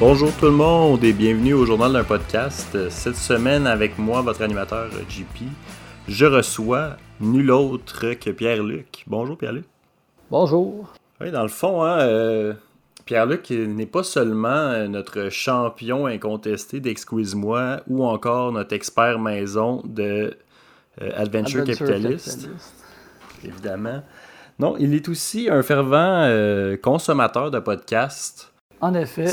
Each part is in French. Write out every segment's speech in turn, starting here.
Bonjour tout le monde et bienvenue au journal d'un podcast. Cette semaine avec moi, votre animateur JP, je reçois nul autre que Pierre-Luc. Bonjour Pierre-Luc. Bonjour. Oui, dans le fond, hein, euh, Pierre-Luc n'est pas seulement euh, notre champion incontesté d'Exquise-moi ou encore notre expert maison de euh, Adventure, Capitalist, évidemment. Non, il est aussi un fervent consommateur de podcasts. En effet.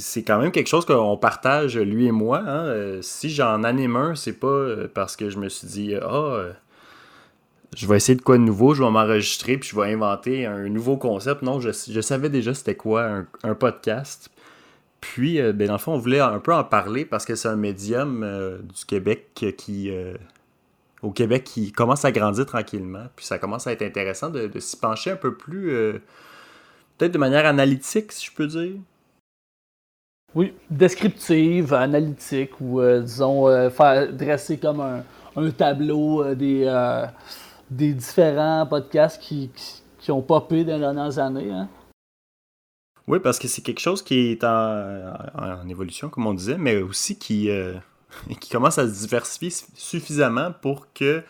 C'est quand même quelque chose qu'on partage, lui et moi. Hein. si j'en anime un, c'est pas parce que je me suis dit, ah, oh, je vais essayer de quoi de nouveau, je vais m'enregistrer, puis je vais inventer un nouveau concept. Non, je, savais déjà c'était quoi un, podcast. Puis, euh, ben, dans le fond, on voulait un peu en parler parce que c'est un médium euh, du Québec qui, euh, au Québec, qui commence à grandir tranquillement. Puis ça commence à être intéressant de, s'y pencher un peu plus, peut-être de manière analytique, si je peux dire. Oui, descriptive, analytique, ou disons, faire dresser comme un, un tableau des des différents podcasts qui, qui, ont popé dans les dernières années. Hein? Oui, parce que c'est quelque chose qui est en, évolution, comme on disait, mais aussi qui, euh, qui commence à se diversifier suffisamment pour que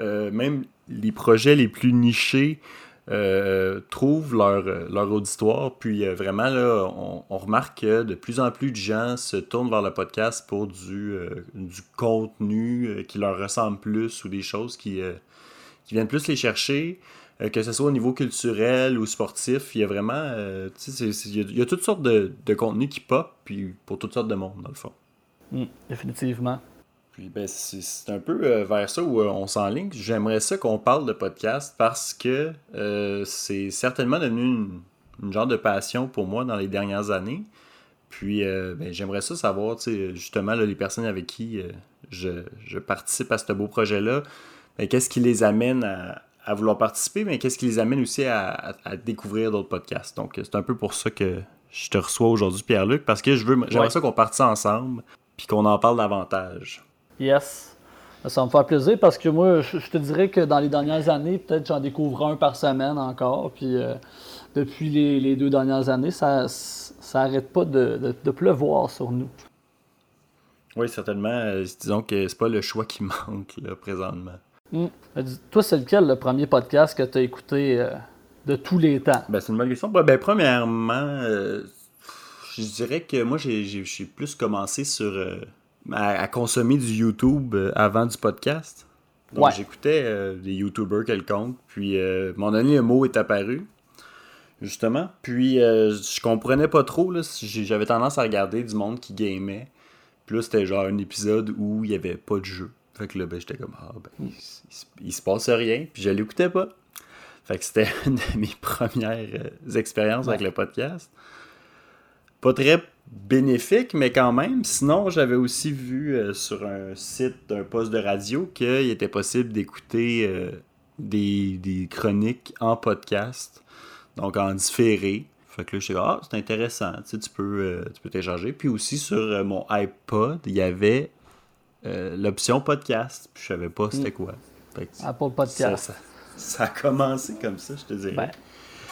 euh, même les projets les plus nichés euh, trouvent leur, leur, auditoire. Puis vraiment, là, on, remarque que de plus en plus de gens se tournent vers le podcast pour du, du contenu qui leur ressemble plus ou des choses qui, qui viennent plus les chercher, euh, que ce soit au niveau culturel ou sportif. Il y a vraiment. Euh, il, y toutes sortes de, de contenus qui pop, puis pour toutes sortes de monde, dans le fond. Mm, définitivement. Puis ben, c'est un peu euh, vers ça où on s'enligne. J'aimerais ça qu'on parle de podcast parce que c'est certainement devenu une, genre de passion pour moi dans les dernières années. Puis ben, j'aimerais ça savoir, justement, les personnes avec qui je, je, participe à ce beau projet-là, qu'est-ce qui les amène à, vouloir participer, mais qu'est-ce qui les amène aussi à, découvrir d'autres podcasts. Donc, c'est un peu pour ça que je te reçois aujourd'hui, Pierre-Luc, parce que je veux, j'aimerais ça qu'on partisse ensemble, puis qu'on en parle davantage. Yes. Ça me fait plaisir parce que moi, je, te dirais que dans les dernières années, peut-être j'en découvre un par semaine encore. Puis euh, depuis les, deux dernières années, ça n'arrête pas de, pleuvoir sur nous. Oui, certainement. Euh, disons que c'est pas le choix qui manque là, présentement. Hmm. Toi, c'est lequel le premier podcast que tu as écouté euh, de tous les temps? Ben, c'est une bonne question. Ben, premièrement, euh, je dirais que moi, j'ai plus commencé sur euh, à, consommer du YouTube avant du podcast. Donc, j'écoutais des YouTubers quelconques. Puis, mon ami, un mot est apparu, justement. Puis, je comprenais pas trop. J'avais tendance à regarder du monde qui gamait. Puis là, c'était genre un épisode où il n'y avait pas de jeu. Fait que là, ben, j'étais comme, ah, ben, il, se passe rien, puis je l'écoutais pas. Fait que c'était une de mes premières euh, expériences avec le podcast. Pas très bénéfique, mais quand même. Sinon, j'avais aussi vu euh, sur un site d'un poste de radio qu'il était possible d'écouter euh, des, chroniques en podcast, donc en différé. Fait que là, je suis ah, c'est intéressant, tu, sais, tu peux, tu peux télécharger. Puis aussi sur mon iPod, il y avait euh, l'option podcast. Puis je savais pas c'était quoi. Apple Podcast. Ça, a commencé comme ça, je te dirais. Ben,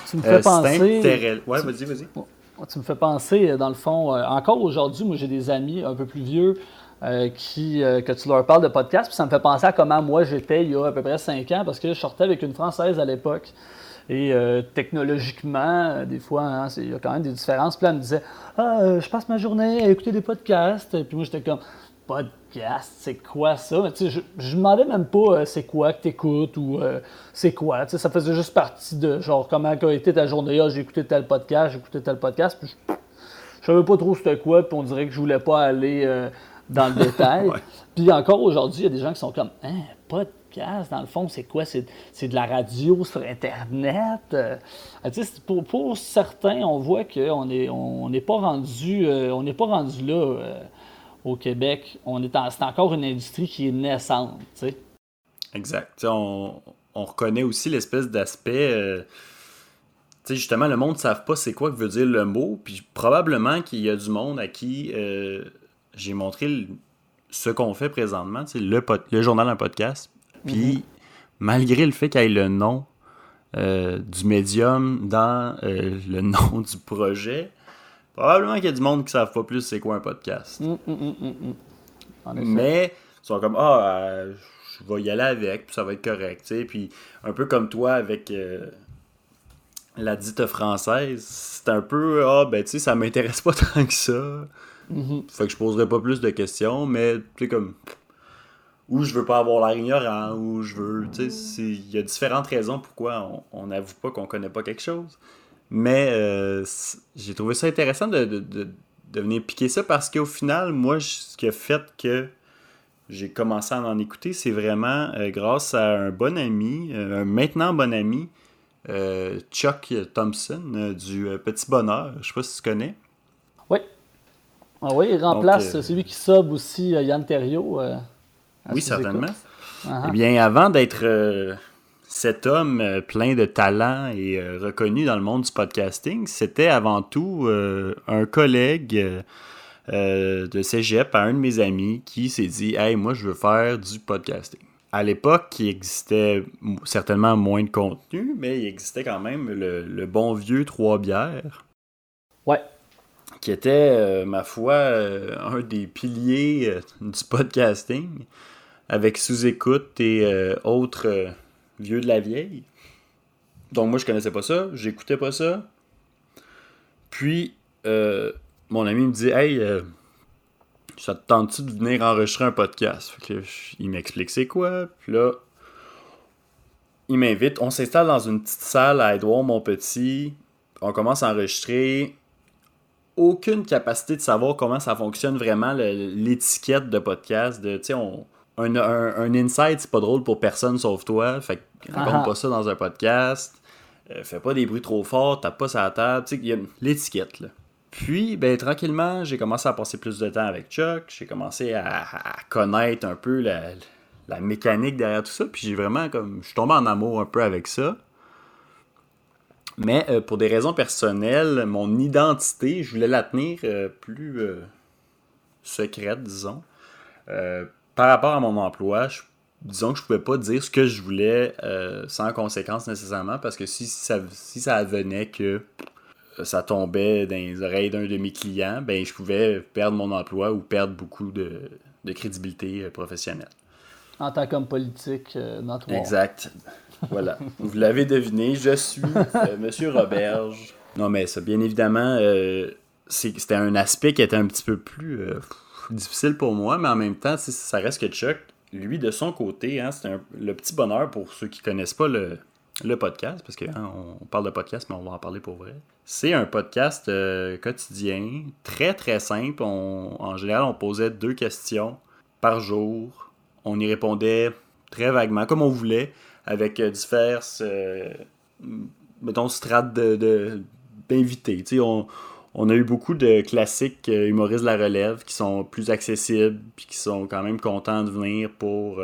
tu me fais euh, penser. Ouais, vas-y, vas-y. Tu me fais penser, euh, dans le fond, encore aujourd'hui, moi j'ai des amis un peu plus vieux qui, que tu leur parles de podcast, puis ça me fait penser à comment moi j'étais il y a à peu près 5 ans, parce que je sortais avec une Française à l'époque. Et technologiquement, des fois, hein, il y a quand même des différences. Puis là, elle me disait Ah, je passe ma journée à écouter des podcasts. Puis moi, j'étais comme podcast, c'est quoi ça? je, je demandais même pas euh, c'est quoi que tu écoutes ou euh, c'est quoi. ça faisait juste partie de genre comment a été ta journée. Ah, j'ai écouté tel podcast, j'ai écouté tel podcast. Puis je, savais pas trop c'était quoi, puis on dirait que je voulais pas aller euh, dans le détail. Puis encore aujourd'hui, il y a des gens qui sont comme Hein, podcast? Dans le fond, c'est quoi? C'est, de la radio sur Internet? Euh, pour, pour, certains, on voit qu'on n'est on n'est pas rendu on n'est pas rendu là au Québec. On est c'est encore une industrie qui est naissante. Exact. On, on, reconnaît aussi l'espèce d'aspect sais, justement, le monde ne savent pas c'est quoi que veut dire le mot, puis probablement qu'il y a du monde à qui euh, j'ai montré ce qu'on fait présentement, le, le journal un podcast, puis mhm. malgré le fait qu'il y ait le nom euh, du médium dans euh, le nom du projet, probablement qu'il y a du monde qui ne savent pas plus c'est quoi un podcast. Mm, mm, mm, Mais ils sont comme, ah, je vais y aller avec, puis ça va être correct, puis un peu comme toi avec la dite française, c'est un peu ah ben tu sais ça m'intéresse pas tant que ça. Mm-hmm. Fait que je poserai pas plus de questions, mais tu sais comme ou je veux pas avoir l'air ignorant, ou je veux, tu sais, il y a différentes raisons pourquoi on n'avoue pas qu'on connaît pas quelque chose. Mais euh, j'ai trouvé ça intéressant de, de, venir piquer ça parce qu'au final, moi, ce qui a fait que j'ai commencé à en écouter, c'est vraiment euh, grâce à un bon ami, euh, un maintenant bon ami, Chuck Thompson du Petit Bonheur. Je sais pas si tu connais. Oui. Ah oui, il remplace, c'est lui qui sub aussi Yann Terrio. oui, certainement. Uh-huh. Eh bien, avant d'être cet homme plein de talent et reconnu dans le monde du podcasting, c'était avant tout un collègue de cégep à un de mes amis qui s'est dit Hey, moi, je veux faire du podcasting à l'époque, il existait certainement moins de contenu, mais il existait quand même le, bon vieux Trois Bières. Ouais. Qui était, euh, ma foi, euh, un des piliers euh, du podcasting, avec sous-écoute et autres vieux de la vieille. Donc moi, je connaissais pas ça, j'écoutais pas ça. Puis, mon ami me dit Hey, ça te tente-tu de venir enregistrer un podcast? il m'explique c'est quoi. Puis là, il m'invite. On s'installe dans une petite salle à Edouard Montpetit. On commence à enregistrer. Aucune capacité de savoir comment ça fonctionne vraiment l'étiquette de podcast. De, on, un, un, insight, c'est pas drôle pour personne sauf toi. Fait que raconte ah. pas ça dans un podcast. Euh, fais pas des bruits trop forts, tape pas la table. Il y a l'étiquette, là. Puis, ben, tranquillement, j'ai commencé à passer plus de temps avec Chuck. J'ai commencé à, connaître un peu la, mécanique derrière tout ça. Puis j'ai vraiment comme. Je suis tombé en amour un peu avec ça. Mais euh, pour des raisons personnelles, mon identité, je voulais la tenir euh, plus secrète, disons. Par rapport à mon emploi, disons que je pouvais pas dire ce que je voulais sans conséquence nécessairement. Parce que si ça, si ça venait que ça tombait dans les oreilles d'un de mes clients, ben, je pouvais perdre mon emploi ou perdre beaucoup de, crédibilité euh, professionnelle. En tant qu'homme politique euh, notoire. Exact. Voilà. Vous l'avez deviné, je suis euh, Monsieur Roberge. Non, mais ça, bien évidemment, c'était un aspect qui était un petit peu plus difficile pour moi, mais en même temps, ça reste que Chuck, lui, de son côté, hein, c'était le petit bonheur pour ceux qui connaissent pas le, podcast, parce qu'on hein, on parle de podcast, mais on va en parler pour vrai. C'est un podcast euh, quotidien, très très simple. en général, on posait deux questions par jour. On y répondait très vaguement, comme on voulait, avec euh, diverses, euh, mettons, strates d'invités. De, on, on a eu beaucoup de classiques humoristes de la relève qui sont plus accessibles, puis qui sont quand même contents de venir pour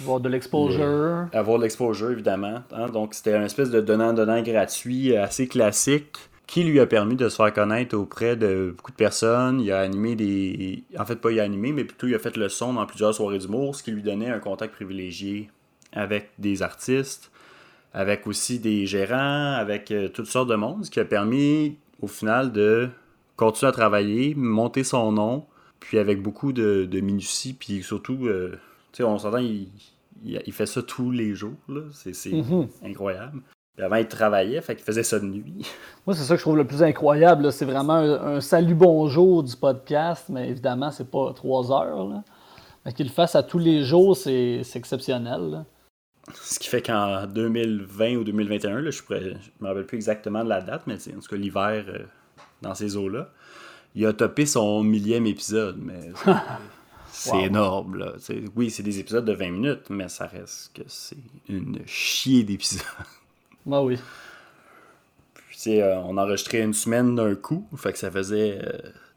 avoir de l'exposure. Avoir de l'exposure, évidemment. Hein. Donc, c'était un espèce de donnant-donnant gratuit euh, assez classique qui lui a permis de se faire connaître auprès de beaucoup de personnes. Il a animé des. En fait, pas il a animé, mais plutôt il a fait le son dans plusieurs soirées d'humour, ce qui lui donnait un contact privilégié avec des artistes, avec aussi des gérants, avec euh, toutes sortes de monde, ce qui a permis au final de continuer à travailler, monter son nom, puis avec beaucoup de, de minutie, puis surtout. Euh, sais, on s'entend, il, il, fait ça tous les jours. C'est mhm. incroyable. avant, il travaillait, fait qu'il faisait ça de nuit. Moi, c'est ça que je trouve le plus incroyable. C'est vraiment un, salut bonjour du podcast, mais évidemment, c'est pas trois heures. Là. Mais qu'il le fasse à tous les jours, c'est exceptionnel. Ce qui fait qu'en 2020 ou 2021, là, je ne me rappelle plus exactement de la date, mais en tout cas l'hiver euh, dans ces eaux-là, il a topé son millième épisode. Mais C'est Wow. énorme, là. Oui, c'est des épisodes de 20 minutes, mais ça reste que c'est une chier d'épisodes. Bah oui. Puis, tu sais, euh, on enregistrait une semaine d'un coup, fait que ça faisait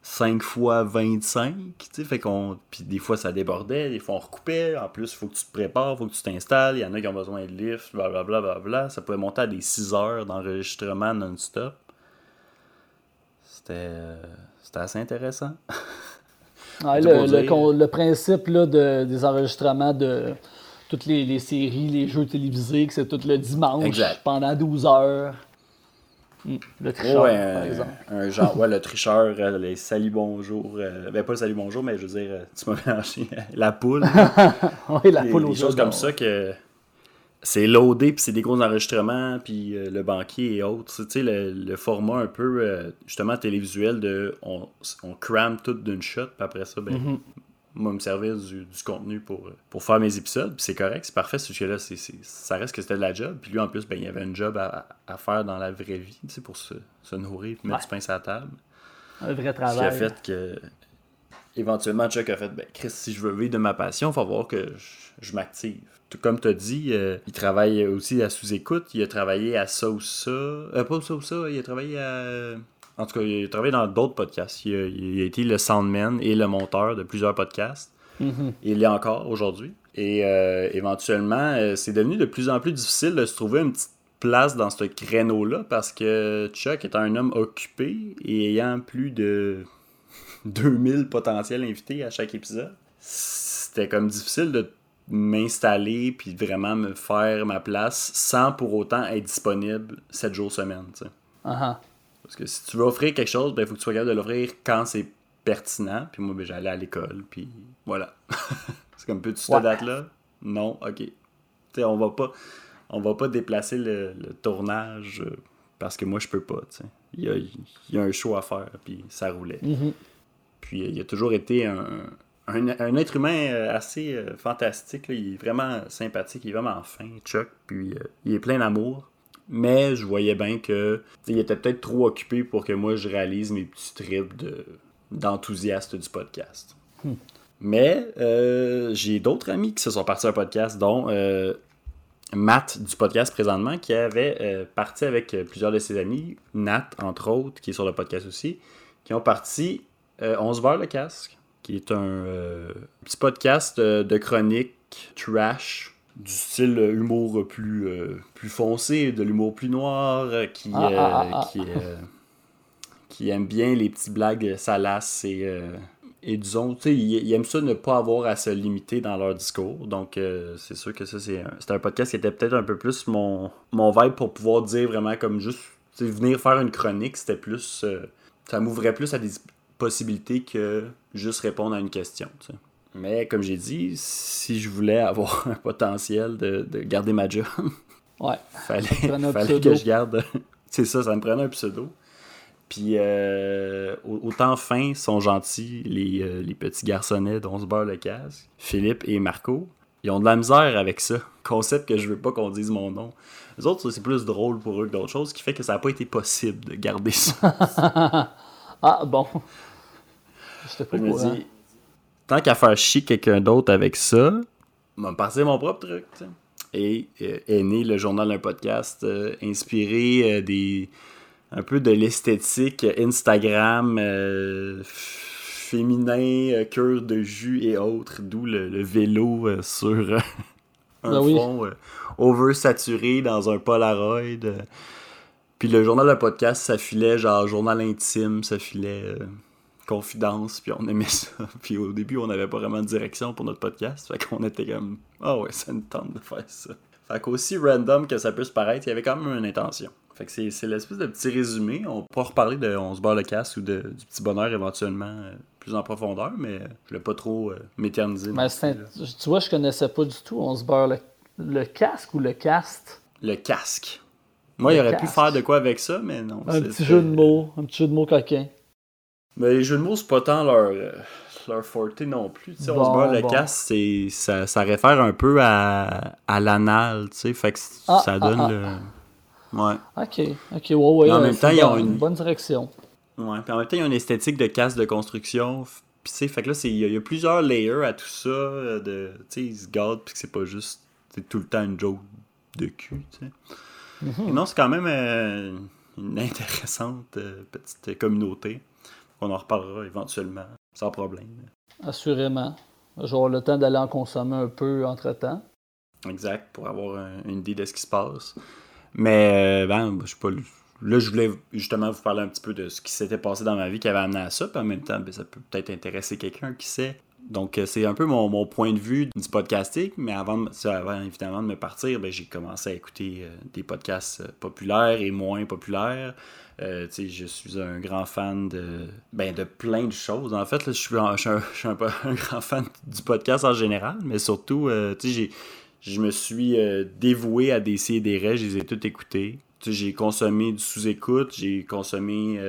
5 fois 25, tu sais, fait qu'on... Puis des fois, ça débordait, des fois, on recoupait. En plus, il faut que tu te prépares, il faut que tu t'installes. Il y en a qui ont besoin de lift, blablabla, blablabla. Ça pouvait monter à des 6 heures d'enregistrement non-stop. C'était... euh, C'était assez intéressant. Le, principe là, de, des enregistrements de toutes les, les séries, les jeux télévisés, que c'est tout le dimanche Exact. pendant 12 heures. Le tricheur, Ouais, par un, exemple. un genre, ouais, le tricheur, euh, les salut bonjour. euh, ben, pas le salut bonjour, mais je veux dire, euh, tu m'as mélangé la poule. Oui, la poule des choses comme ça que c'est loadé, puis c'est des gros enregistrements, puis euh, le banquier et autres. Tu sais, le, le format un peu, euh, justement, télévisuel de on, on crame tout d'une shot, puis après ça, ben, Mm-hmm. Moi, me servir du, du contenu pour, euh, pour faire mes épisodes, puis c'est correct, c'est parfait, parce que là, c'est, c'est- ça reste que c'était de la job, puis lui, en plus, ben, il y avait un job à, à faire dans la vraie vie, tu sais, pour se, se nourrir, puis mettre Ouais. du pain sur la table. Un vrai Ce qui a travail. fait que, éventuellement, Chuck a fait ben, Chris, si je veux vivre de ma passion, il va falloir que je, je m'active. Tout comme tu as dit, euh, il travaille aussi à sous-écoute. Il a travaillé à ça ou ça. Euh, pas ça ou ça, il a travaillé à. En tout cas, il a travaillé dans d'autres podcasts. Il a, il a été le soundman et le monteur de plusieurs podcasts. Mhm. Il l'est encore aujourd'hui. Et euh, éventuellement, euh, c'est devenu de plus en plus difficile de se trouver une petite place dans ce créneau-là parce que Chuck étant un homme occupé et ayant plus de 2000 potentiels invités à chaque épisode, c'était comme difficile de m'installer puis vraiment me faire ma place sans pour autant être disponible 7 jours semaine. tu sais. Parce que si tu veux offrir quelque chose, il faut que tu sois capable de l'offrir quand c'est pertinent. Puis moi, ben, j'allais à l'école, puis voilà. c'est comme, peux-tu Ouais. cette date-là? Non, ok. On va pas, on va pas déplacer le, le tournage euh, parce que moi, je peux pas. Il y a, il y a un show à faire, puis ça roulait. Mhm. Puis euh, il a toujours été un, un, un être humain euh, assez fantastique. là. Il est vraiment sympathique, il est vraiment fin, Chuck. Puis il est plein d'amour. Mais je voyais bien que il était peut-être trop occupé pour que moi je réalise mes petits trips de, d'enthousiaste du podcast. Mais euh, j'ai d'autres amis qui se sont partis à un podcast, dont euh, Matt du podcast présentement, qui avait euh, parti avec plusieurs de ses amis, Nat entre autres, qui est sur le podcast aussi, qui ont parti On se barre le casque, qui est un petit podcast de chronique trash, du style euh, humour plus, euh, plus foncé, de l'humour plus noir, euh, qui, Ah, euh, ah, ah, ah. qui, euh, qui aime bien les petites blagues salaces et, euh, et disons, tu sais, ils, ils aiment ça ne pas avoir à se limiter dans leur discours. Donc, euh, c'est sûr que ça, c'est un, un podcast qui était peut-être un peu plus mon, mon vibe pour pouvoir dire vraiment comme juste, venir faire une chronique, c'était plus, euh, ça m'ouvrait plus à des possibilités que juste répondre à une question. Mais comme j'ai dit, si je voulais avoir un potentiel de, de garder ma job, Ouais. fallait, que je garde. c'est ça, ça me prenait un pseudo. Puis euh, au- autant fins sont gentils les, euh, les petits garçonnets dont se beurre le casque, Philippe et Marco. Ils ont de la misère avec ça. Concept que je veux pas qu'on dise mon nom. Les autres, c'est plus drôle pour eux que d'autres choses, ce qui fait que ça n'a pas été possible de garder ça. Ah, bon. Je me dis, tant qu'à faire chier quelqu'un d'autre avec ça, vais me passer mon propre truc. Et euh, est né le journal d'un podcast euh, inspiré euh, des un peu de l'esthétique Instagram féminin, cure de jus et autres, d'où le, le vélo sur euh, un Ben oui. fond euh, oversaturé dans un Polaroid. Puis le journal d'un podcast, ça filait genre journal intime, ça filait euh, confidence, puis on aimait ça. Puis au début, on n'avait pas vraiment de direction pour notre podcast, fait qu'on était comme ah ouais, ça nous tente de faire ça. Fait qu'aussi random que ça puisse paraître, il y avait quand même une intention. Fait que c'est, l'espèce de petit résumé. On pourra reparler de On se barre le casse ou de, du petit bonheur éventuellement euh, plus en profondeur, mais je voulais pas trop euh, m'éterniser. Tu vois, je connaissais pas du tout. On se beurre le, le casque ou le cast? Le casque. Moi, Le il aurait pu casque. faire de quoi avec ça, mais non. Un petit jeu de mots. Un petit jeu de mots coquin. Mais les jeux de mots, c'est pas tant leur, euh, leur forte non plus. Tu sais, on Bon, se beurre le bon. casse, c'est, ça, ça réfère un peu à, à l'anal, tu sais, fait que Ah, ça ah, donne ah. le... Ouais. Ok, ok, ouais, ouais. Mais en euh, même temps, ils ont bonne- une- bonne direction. Ouais. Puis en même temps, il y a une esthétique de casse de construction Puis, tu sais, fait que là, c'est- il y, a- il y a plusieurs layers à tout ça. euh, de, tu sais, ils se gardent, puis que c'est pas juste c'est tout le temps une joke de cul, tu sais. Non, c'est quand même euh, une intéressante euh, petite communauté. On en reparlera éventuellement, sans problème. Assurément. Avoir le temps d'aller en consommer un peu entre-temps. Exact, pour avoir un- une idée de ce qui se passe. Mais, euh, ben, je sais pas. Là, je voulais justement vous parler un petit peu de ce qui s'était passé dans ma vie qui avait amené à ça. Puis en même temps, ben, ça peut peut-être intéresser quelqu'un qui sait. Donc, euh, c'est un peu mon, mon point de vue du podcasting. Mais avant, avant évidemment de me partir, ben, j'ai commencé à écouter euh, des podcasts euh, populaires et moins populaires. Je suis un grand fan de, ben, de plein de choses. En fait, je suis, un, un- un grand fan du podcast en général, mais surtout, je me suis dévoué à des et je les ai. Tu sais, J'ai consommé du sous-écoute, j'ai consommé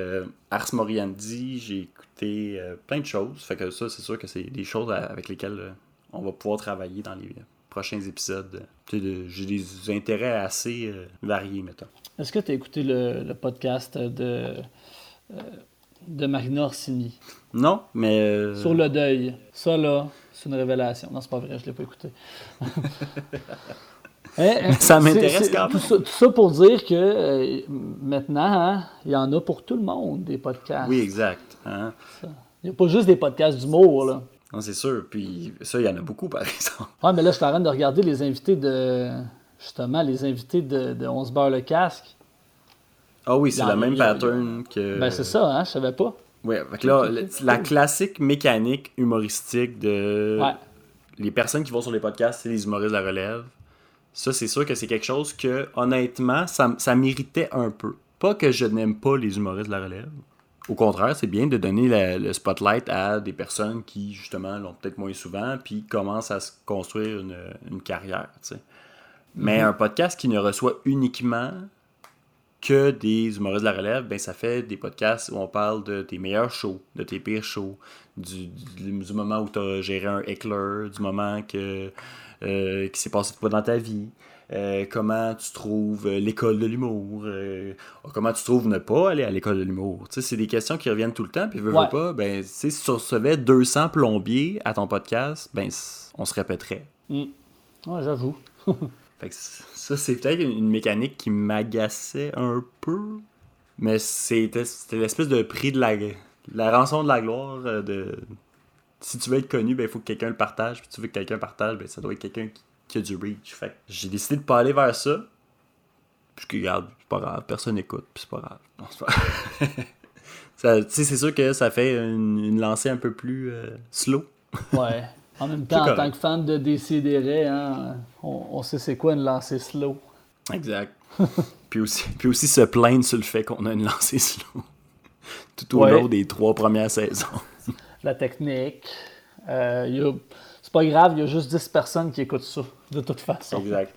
Ars Moriendi, j'ai écouté euh, plein de choses. Fait que ça, c'est sûr que c'est des choses avec lesquelles euh, on va pouvoir travailler dans les prochains épisodes. J'ai des intérêts assez euh, variés, mettons. Est-ce que tu as écouté le, le podcast de, euh, de Marina Orsini? Non, mais... euh, sur le deuil? Ça, là, c'est une révélation. Non, c'est pas vrai, je l'ai pas écouté. Eh, Ça m'intéresse quand même. Tout ça, tout ça pour dire que euh, maintenant, hein, il y en a pour tout le monde, des podcasts. Oui, exact. hein. Il n'y a pas juste des podcasts d'humour, là. Non, c'est sûr. Puis ça, il y en a beaucoup, par exemple. Ouais, mais là, je suis en train de regarder les invités de. Justement, les invités de, de On se beurre le casque. Ah oui, c'est le même a- pattern que... Ben, c'est ça, hein, je savais pas. Que là, ok. la classique mécanique humoristique de Ouais. les personnes qui vont sur les podcasts, c'est les humoristes de la relève. Ça, c'est sûr que c'est quelque chose que, honnêtement, ça, ça méritait un peu. Pas que je n'aime pas les humoristes de la relève. Au contraire, c'est bien de donner la- le spotlight à des personnes qui, justement, l'ont peut-être moins souvent, puis commencent à se construire une, une carrière, tu sais. Mais un podcast qui ne reçoit uniquement que des humoristes de la relève, ben ça fait des podcasts où on parle de tes meilleurs shows, de tes pires shows, du, du, du moment où tu as géré un heckler, du moment que euh, qui s'est passé de quoi dans ta vie, euh, comment tu trouves euh, l'école de l'humour, euh, comment tu trouves ne pas aller à l'école de l'humour. C'est des questions qui reviennent tout le temps, puis veux, veux Ouais. pas, ben, si tu recevais 200 plombiers à ton podcast, ben, on se répéterait. Ouais, j'avoue. Fait que ça, c'est peut-être une mécanique qui m'agaçait un peu. Mais c'était l'espèce de prix de la, la rançon de la gloire. euh, de Si tu veux être connu, ben, il faut que quelqu'un le partage. Puis tu veux que quelqu'un partage, ben, ça doit être quelqu'un qui, a du reach. Fait j'ai décidé de pas aller vers ça. Puis que, regarde, c'est pas grave, personne n'écoute, puis c'est pas grave. Non, c'est c'est sûr que ça fait une, une lancée un peu plus euh, slow. Ouais. En même temps, en tant que fan de Décideret, hein, on, on sait c'est quoi une lancée slow. Exact. puis, aussi, puis aussi se plaindre sur le fait qu'on a une lancée slow. Tout au Ouais. long des trois premières saisons. La technique. Euh, C'est pas grave, il y a juste 10 personnes qui écoutent ça, de toute façon. Exact.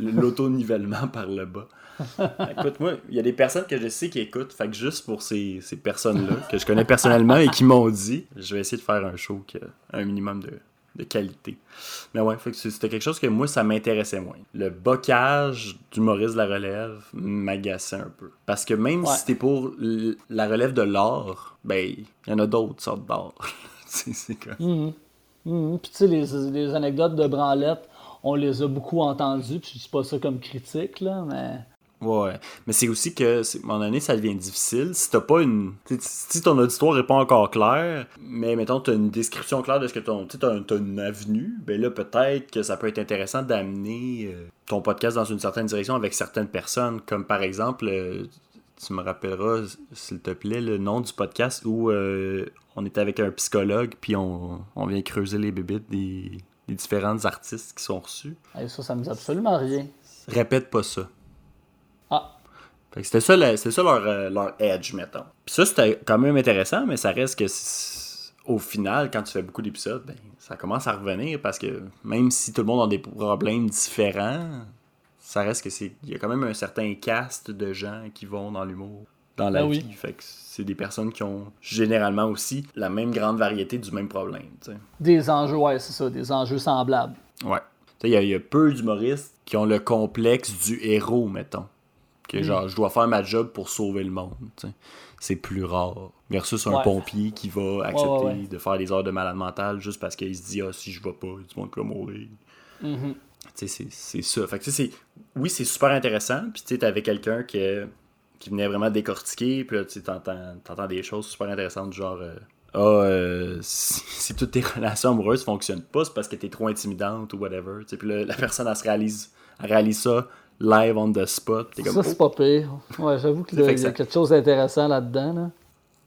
L'auto-nivellement par le bas. Écoute, moi, il y a des personnes que je sais qui écoutent. Fait que juste pour ces, ces personnes-là, que je connais personnellement et qui m'ont dit, je vais essayer de faire un show qui a un minimum de, de qualité. Mais ouais, fait que c'était quelque chose que moi, ça m'intéressait moins. Le bocage d'humoriste de la relève m'agaçait un peu. Parce que même Ouais. si c'était pour la relève de l'art, ben, il y en a d'autres sortes d'art. c'est c'est comme... Mhm. Puis tu sais, les, les anecdotes de branlette, on les a beaucoup entendues, puis je dis pas ça comme critique, là, mais... Ouais, mais c'est aussi que, à un moment donné, ça devient difficile. Si t'as pas une. Si ton auditoire est pas encore clair, mais mettons, t'as une description claire de ce que ton. Tu t'as, t'as une avenue, ben là, peut-être que ça peut être intéressant d'amener euh, ton podcast dans une certaine direction avec certaines personnes. Comme par exemple, euh, tu me rappelleras, s'il te plaît, le nom du podcast où euh, on est avec un psychologue, puis on, on vient creuser les bébites des, des différents artistes qui sont reçus. Ça, ça me dit absolument rien. Répète pas ça. Ah, Fait que c'était ça, le- ça leur, euh, leur edge, mettons. Puis ça, c'était quand même intéressant, mais ça reste que au final, quand tu fais beaucoup d'épisodes, ben, ça commence à revenir parce que même si tout le monde a des problèmes différents, ça reste que c'est. Il y a quand même un certain cast de gens qui vont dans l'humour, dans la oui. vie. Fait que c'est des personnes qui ont généralement aussi la même grande variété du même problème, des enjeux, ouais, c'est ça, des enjeux semblables. Ouais. Il y, y a peu d'humoristes qui ont le complexe du héros, mettons. Que Mm. genre, je dois faire ma job pour sauver le monde. C'est plus rare. Versus un Ouais. pompier qui va accepter ouais, ouais. de faire des heures de malade mental juste parce qu'il se dit Ah, si je vais pas, du monde qui va mourir. Sais, c'est- ça. Fait que, tu sais, c'est- oui, c'est super intéressant. Puis, tu t'avais quelqu'un qui, qui venait vraiment décortiquer. Puis là, tu t'entends, t'entends des choses super intéressantes, du genre, euh, ah, euh, si, si toutes tes relations amoureuses fonctionnent pas, c'est parce que t'es trop intimidante ou whatever. Puis la personne, elle se réalise, elle réalise ça live on the spot. Comme, Ça, c'est pas pire. Ouais, j'avoue qu'il y a ça- quelque chose d'intéressant là-dedans. Là.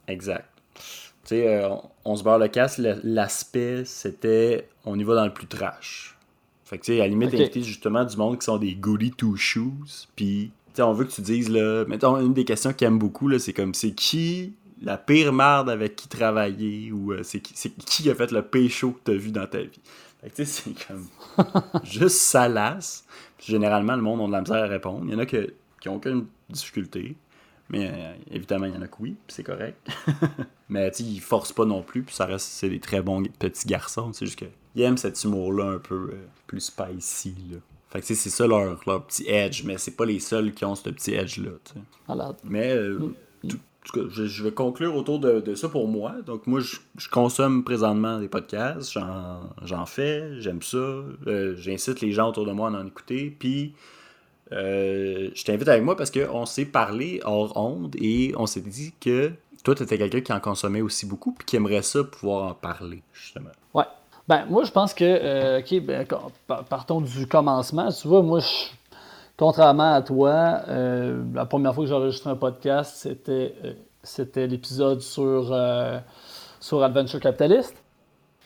Exact. Tu sais, euh, on, on se barre le casse, le- l'aspect, c'était on y va dans le plus trash. Fait que, tu sais, à la limite, Ok. inviter justement du monde qui sont des goody two shoes. Puis, tu sais, on veut que tu dises, là, mettons, une des questions qu'ils aiment beaucoup, là, c'est comme, c'est qui la pire merde avec qui travailler ou euh, c'est qui, qui a fait le pire show que t'as vu dans ta vie? Fait que, tu sais, c'est comme juste salace. Puis, généralement, le monde a de la misère à répondre. Il y en a que, qui ont aucune difficulté. Mais euh, évidemment, il y en a que oui, puis c'est correct. Mais tu sais, ils forcent pas non plus, puis ça reste, c'est des très bons petits garçons. C'est juste qu'ils aiment cet humour-là un peu euh, plus spicy. Là. Fait que tu sais, c'est ça leur, leur petit edge, mais c'est pas les seuls qui ont ce petit edge-là. Mais euh, tout- tout cas, je, vais conclure autour de, ça pour moi. Donc moi, je, consomme présentement des podcasts, j'en, fais, j'aime ça. Euh, j'incite les gens autour de moi à en écouter. Puis euh, je t'invite avec moi parce qu'on s'est parlé hors onde et on s'est dit que toi, tu étais quelqu'un qui en consommait aussi beaucoup puis qui aimerait ça pouvoir en parler, justement. Ouais. Ben, moi, je pense que, euh, OK, ben, partons du commencement. Tu vois, moi, je- contrairement à toi, euh, la première fois que j'ai enregistré un podcast, c'était euh, c'était l'épisode sur, euh, sur Adventure Capitalist,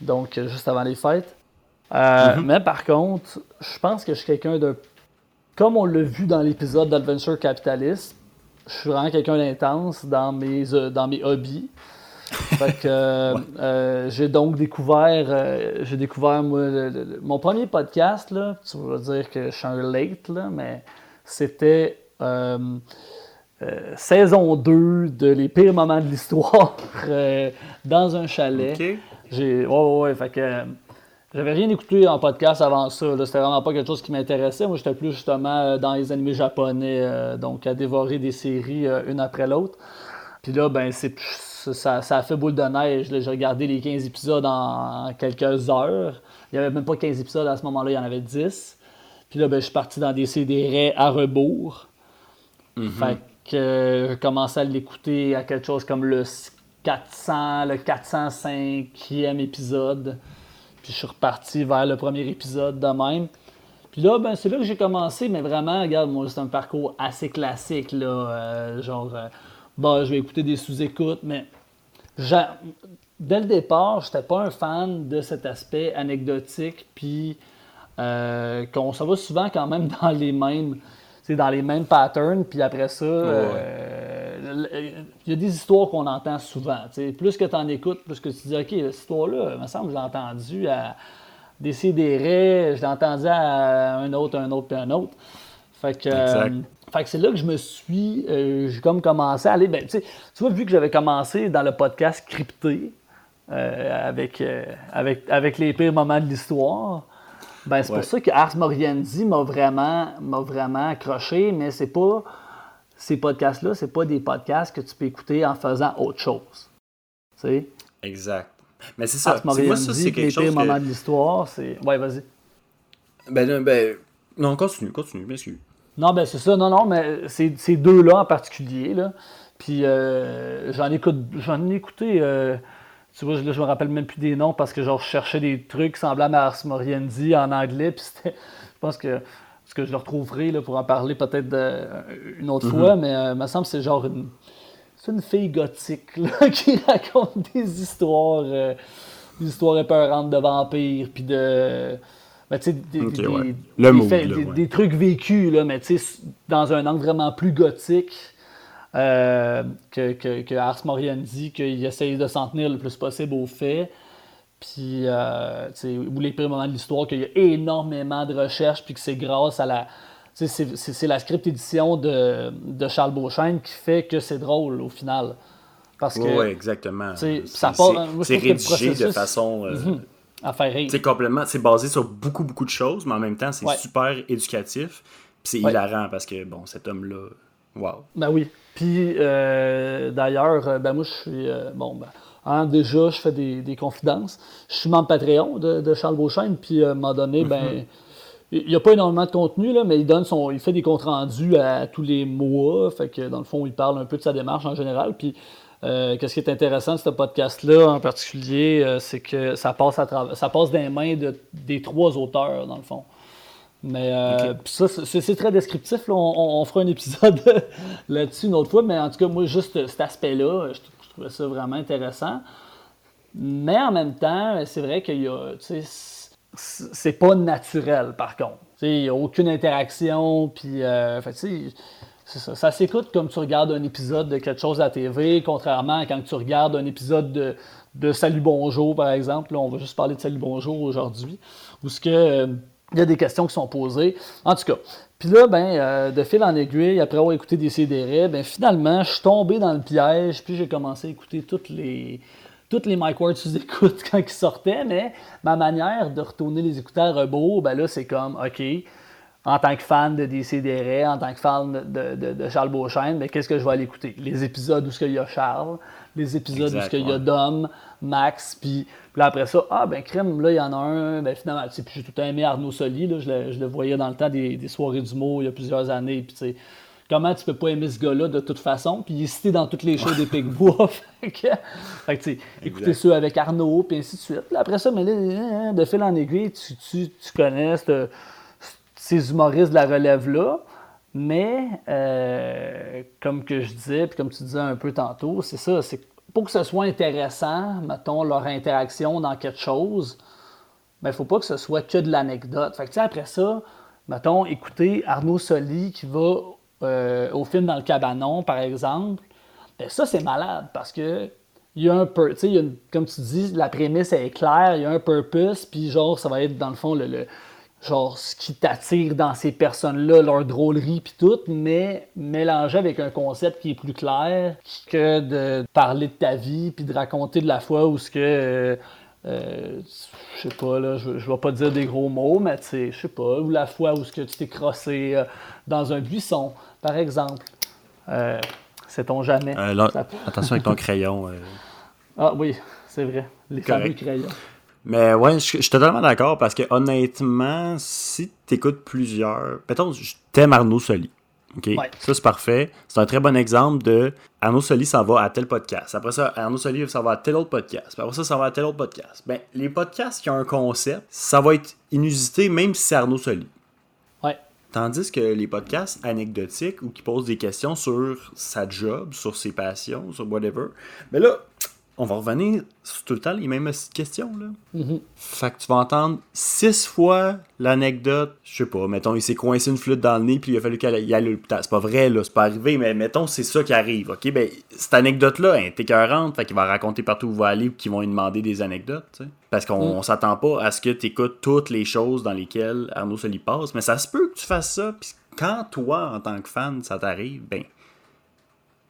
donc juste avant les fêtes. Euh, Mais par contre, je pense que je suis quelqu'un de. Comme on l'a vu dans l'épisode d'Adventure Capitalist, je suis vraiment quelqu'un d'intense dans mes, euh, dans mes hobbies. Fait que euh, euh, j'ai donc découvert, euh, j'ai découvert moi, le- le- le- mon premier podcast, là, tu vas dire que je suis un late, là, mais c'était saison 2 de Les pires moments de l'histoire dans un chalet. J'ai. Ouais, ouais, ouais. Fait que. J'avais rien écouté en podcast avant ça. là. C'était vraiment pas quelque chose qui m'intéressait. Moi, j'étais plus justement dans les animés japonais, donc à dévorer des séries une après l'autre. Puis là, ben, c'est ça, ça a fait boule de neige. J'ai regardé les 15 épisodes en, quelques heures. Il n'y avait même pas 15 épisodes à ce moment-là, il y en avait 10. Puis là, ben, je suis parti dans des CDR à rebours. Fait que euh, j'ai commencé à l'écouter à quelque chose comme le 400, le 405e épisode. Puis je suis reparti vers le premier épisode de même. Puis là, ben, c'est là que j'ai commencé, mais vraiment, regarde, moi, c'est un parcours assez classique, là. euh, genre, euh, bon, je vais écouter des sous-écoutes, mais dès le départ, j'étais pas un fan de cet aspect anecdotique, puis euh, qu'on s'en va souvent quand même dans les mêmes, c'est dans les mêmes patterns, puis après ça, euh, il y a des histoires qu'on entend souvent. Plus que tu en écoutes, plus que tu dis, OK, cette histoire-là, il me semble que je l'ai entendue à Décideret, je l'ai entendu à un autre, un autre, puis un autre. Fait que, euh. Fait que c'est là que je me suis, euh, j'ai comme commencé à aller, ben, tu vois, vu que j'avais commencé dans le podcast crypté, euh, avec, euh, avec, avec les pires moments de l'histoire, ben, c'est Ouais. pour ça que Ars Moriendi m'a vraiment, m'a vraiment accroché, mais c'est pas, ces podcasts-là, c'est pas des podcasts que tu peux écouter en faisant autre chose. Tu sais? Exact. Mais c'est ça. Ars C'est- Moriendi, c'est les quelque pires chose moments de l'histoire, c'est... Ouais, vas-y. Ben, non, ben... Non, continue, continue, m'excuse. Non, ben c'est ça. Non, non, mais ces deux-là en particulier. Là. Puis euh, j'en écoute, j'en ai écouté. euh, tu vois, là, je me rappelle même plus des noms parce que genre, je cherchais des trucs semblables à Ars Moriendi en anglais. Puis c'était, je pense que, que je le retrouverai là, pour en parler peut-être une autre fois, mais euh, il me semble que c'est genre une, c'est une fille gothique là, qui raconte des histoires, euh, des histoires épeurantes de vampires, puis de. Ben, tu sais, des, des- ouais. des- là, ouais. trucs vécus, là, mais dans un angle vraiment plus gothique euh, que, que, que Ars Moriendi, qu'il essaye de s'en tenir le plus possible aux faits. Puis, euh, ou les premiers moments de l'histoire, qu'il y a énormément de recherches, puis que c'est grâce à la. C'est la script édition de, de Charles Beauchesne qui fait que c'est drôle au final. Parce que. Oui, exactement. C'est- rédigé de façon... euh, Mhm. À faire rire. Sais, complètement, c'est basé sur beaucoup, beaucoup de choses, mais en même temps, c'est Ouais. super éducatif. Puis c'est Ouais. hilarant parce que, bon, cet homme-là, Wow. Ben oui. Puis euh, d'ailleurs, euh, ben moi je suis euh, bon ben hein, déjà je fais des, des confidences. Je suis membre Patreon de, de Charles Beauchesne, puis à un moment donné, ben il n'y a pas énormément de contenu, là, mais il donne son. il fait des comptes rendus à tous les mois. Fait que dans le fond, il parle un peu de sa démarche en général. Puis euh, qu'est-ce qui est intéressant de ce podcast-là en particulier, euh, c'est que ça passe à travers, ça passe dans les mains de, des trois auteurs, dans le fond. Mais euh, ça, c'est très descriptif. là. On, on- on fera un épisode là-dessus une autre fois. Mais en tout cas, moi, juste cet aspect-là, je, je trouvais ça vraiment intéressant. Mais en même temps, c'est vrai qu'il y a. c'est- pas naturel, par contre. Il n'y a aucune interaction. Puis, euh, fait ça. Ça s'écoute comme tu regardes un épisode de quelque chose à la TV, contrairement à quand tu regardes un épisode de, de Salut Bonjour, par exemple. Là, on va juste parler de Salut Bonjour aujourd'hui. Où ce que. euh, il y a des questions qui sont posées. En tout cas. Puis là, ben, euh, de fil en aiguille, après avoir écouté des CDR, ben, finalement, je suis tombé dans le piège, puis j'ai commencé à écouter toutes les, toutes les Mike Ward sous écoute quand ils sortaient, mais ma manière de retourner les écouteurs à rebours, ben là, c'est comme, OK, en tant que fan de DCDR, en tant que fan de, de- de Charles Beauchesne, ben, qu'est-ce que je vais aller écouter? Les épisodes où il y a Charles, les épisodes Exact, où il y a. Dom, Max, puis là, après ça, ah ben crème, là, il y en a un, ben finalement, tu sais, puis j'ai tout aimé Arnaud Soli, là, je, le, je le voyais dans le temps des, des soirées d'humour il y a plusieurs années, puis tu sais, comment tu peux pas aimer ce gars-là de toute façon, puis il est cité dans toutes les shows des Pigbois, fait que, fait que, tu sais, écouter ceux avec Arnaud, puis ainsi de suite. Puis après ça, mais là, de fil en aiguille, tu, tu, tu connais cette- ces humoristes de la relève-là, mais euh, comme que je disais, puis comme tu disais un peu tantôt, c'est ça, c'est pour que ce soit intéressant, mettons, leur interaction dans quelque chose, il ne faut pas que ce soit que de l'anecdote. Fait que, tu sais, après ça, mettons, écouter Arnaud Soli qui va euh, au film Dans le cabanon, par exemple, ben ça, c'est malade parce que il y a un peu, tu sais, il comme tu dis, la prémisse est claire, il y a un purpose, puis genre, ça va être dans le fond le, le- genre ce qui t'attire dans ces personnes-là, leur drôlerie puis tout, mais mélangé avec un concept qui est plus clair que de parler de ta vie puis de raconter de la fois où ce que euh, euh, je sais pas là, je, je vais pas dire des gros mots, mais tu sais, je sais pas, ou la fois où ce que tu t'es crossé euh, dans un buisson, par exemple. Euh, Sait-on jamais. Euh, là, Ça- attention avec ton crayon. Ah oui, c'est vrai. Les Correct. fameux crayons. Mais ouais, je je suis totalement d'accord parce que honnêtement, si tu écoutes plusieurs. Mettons, je t'aime Arnaud Soli. OK? Ouais. Ça, c'est parfait. C'est un très bon exemple de Arnaud Soli s'en va à tel podcast. Après ça, Arnaud Soli s'en va à tel autre podcast. Puis après ça, ça va à tel autre podcast. Ben, les podcasts qui ont un concept, ça va être inusité même si c'est Arnaud Soli. Ouais. Tandis que les podcasts anecdotiques ou qui posent des questions sur sa job, sur ses passions, sur whatever, mais là, on va revenir sur tout le temps les mêmes questions. Là. Fait que tu vas entendre six fois l'anecdote, je sais pas, mettons, il s'est coincé une flûte dans le nez puis il a fallu qu'il aille à l'hôpital. C'est pas vrai, là, c'est pas arrivé, mais mettons, c'est ça qui arrive, ok? Ben, cette anecdote-là, elle est écœurante, fait qu'il va raconter partout où il va aller puis qu'ils vont lui demander des anecdotes. Parce qu'on on s'attend pas à ce que tu écoutes toutes les choses dans lesquelles Arnaud Soli passe, mais ça se peut que tu fasses ça, puis quand toi, en tant que fan, ça t'arrive, ben,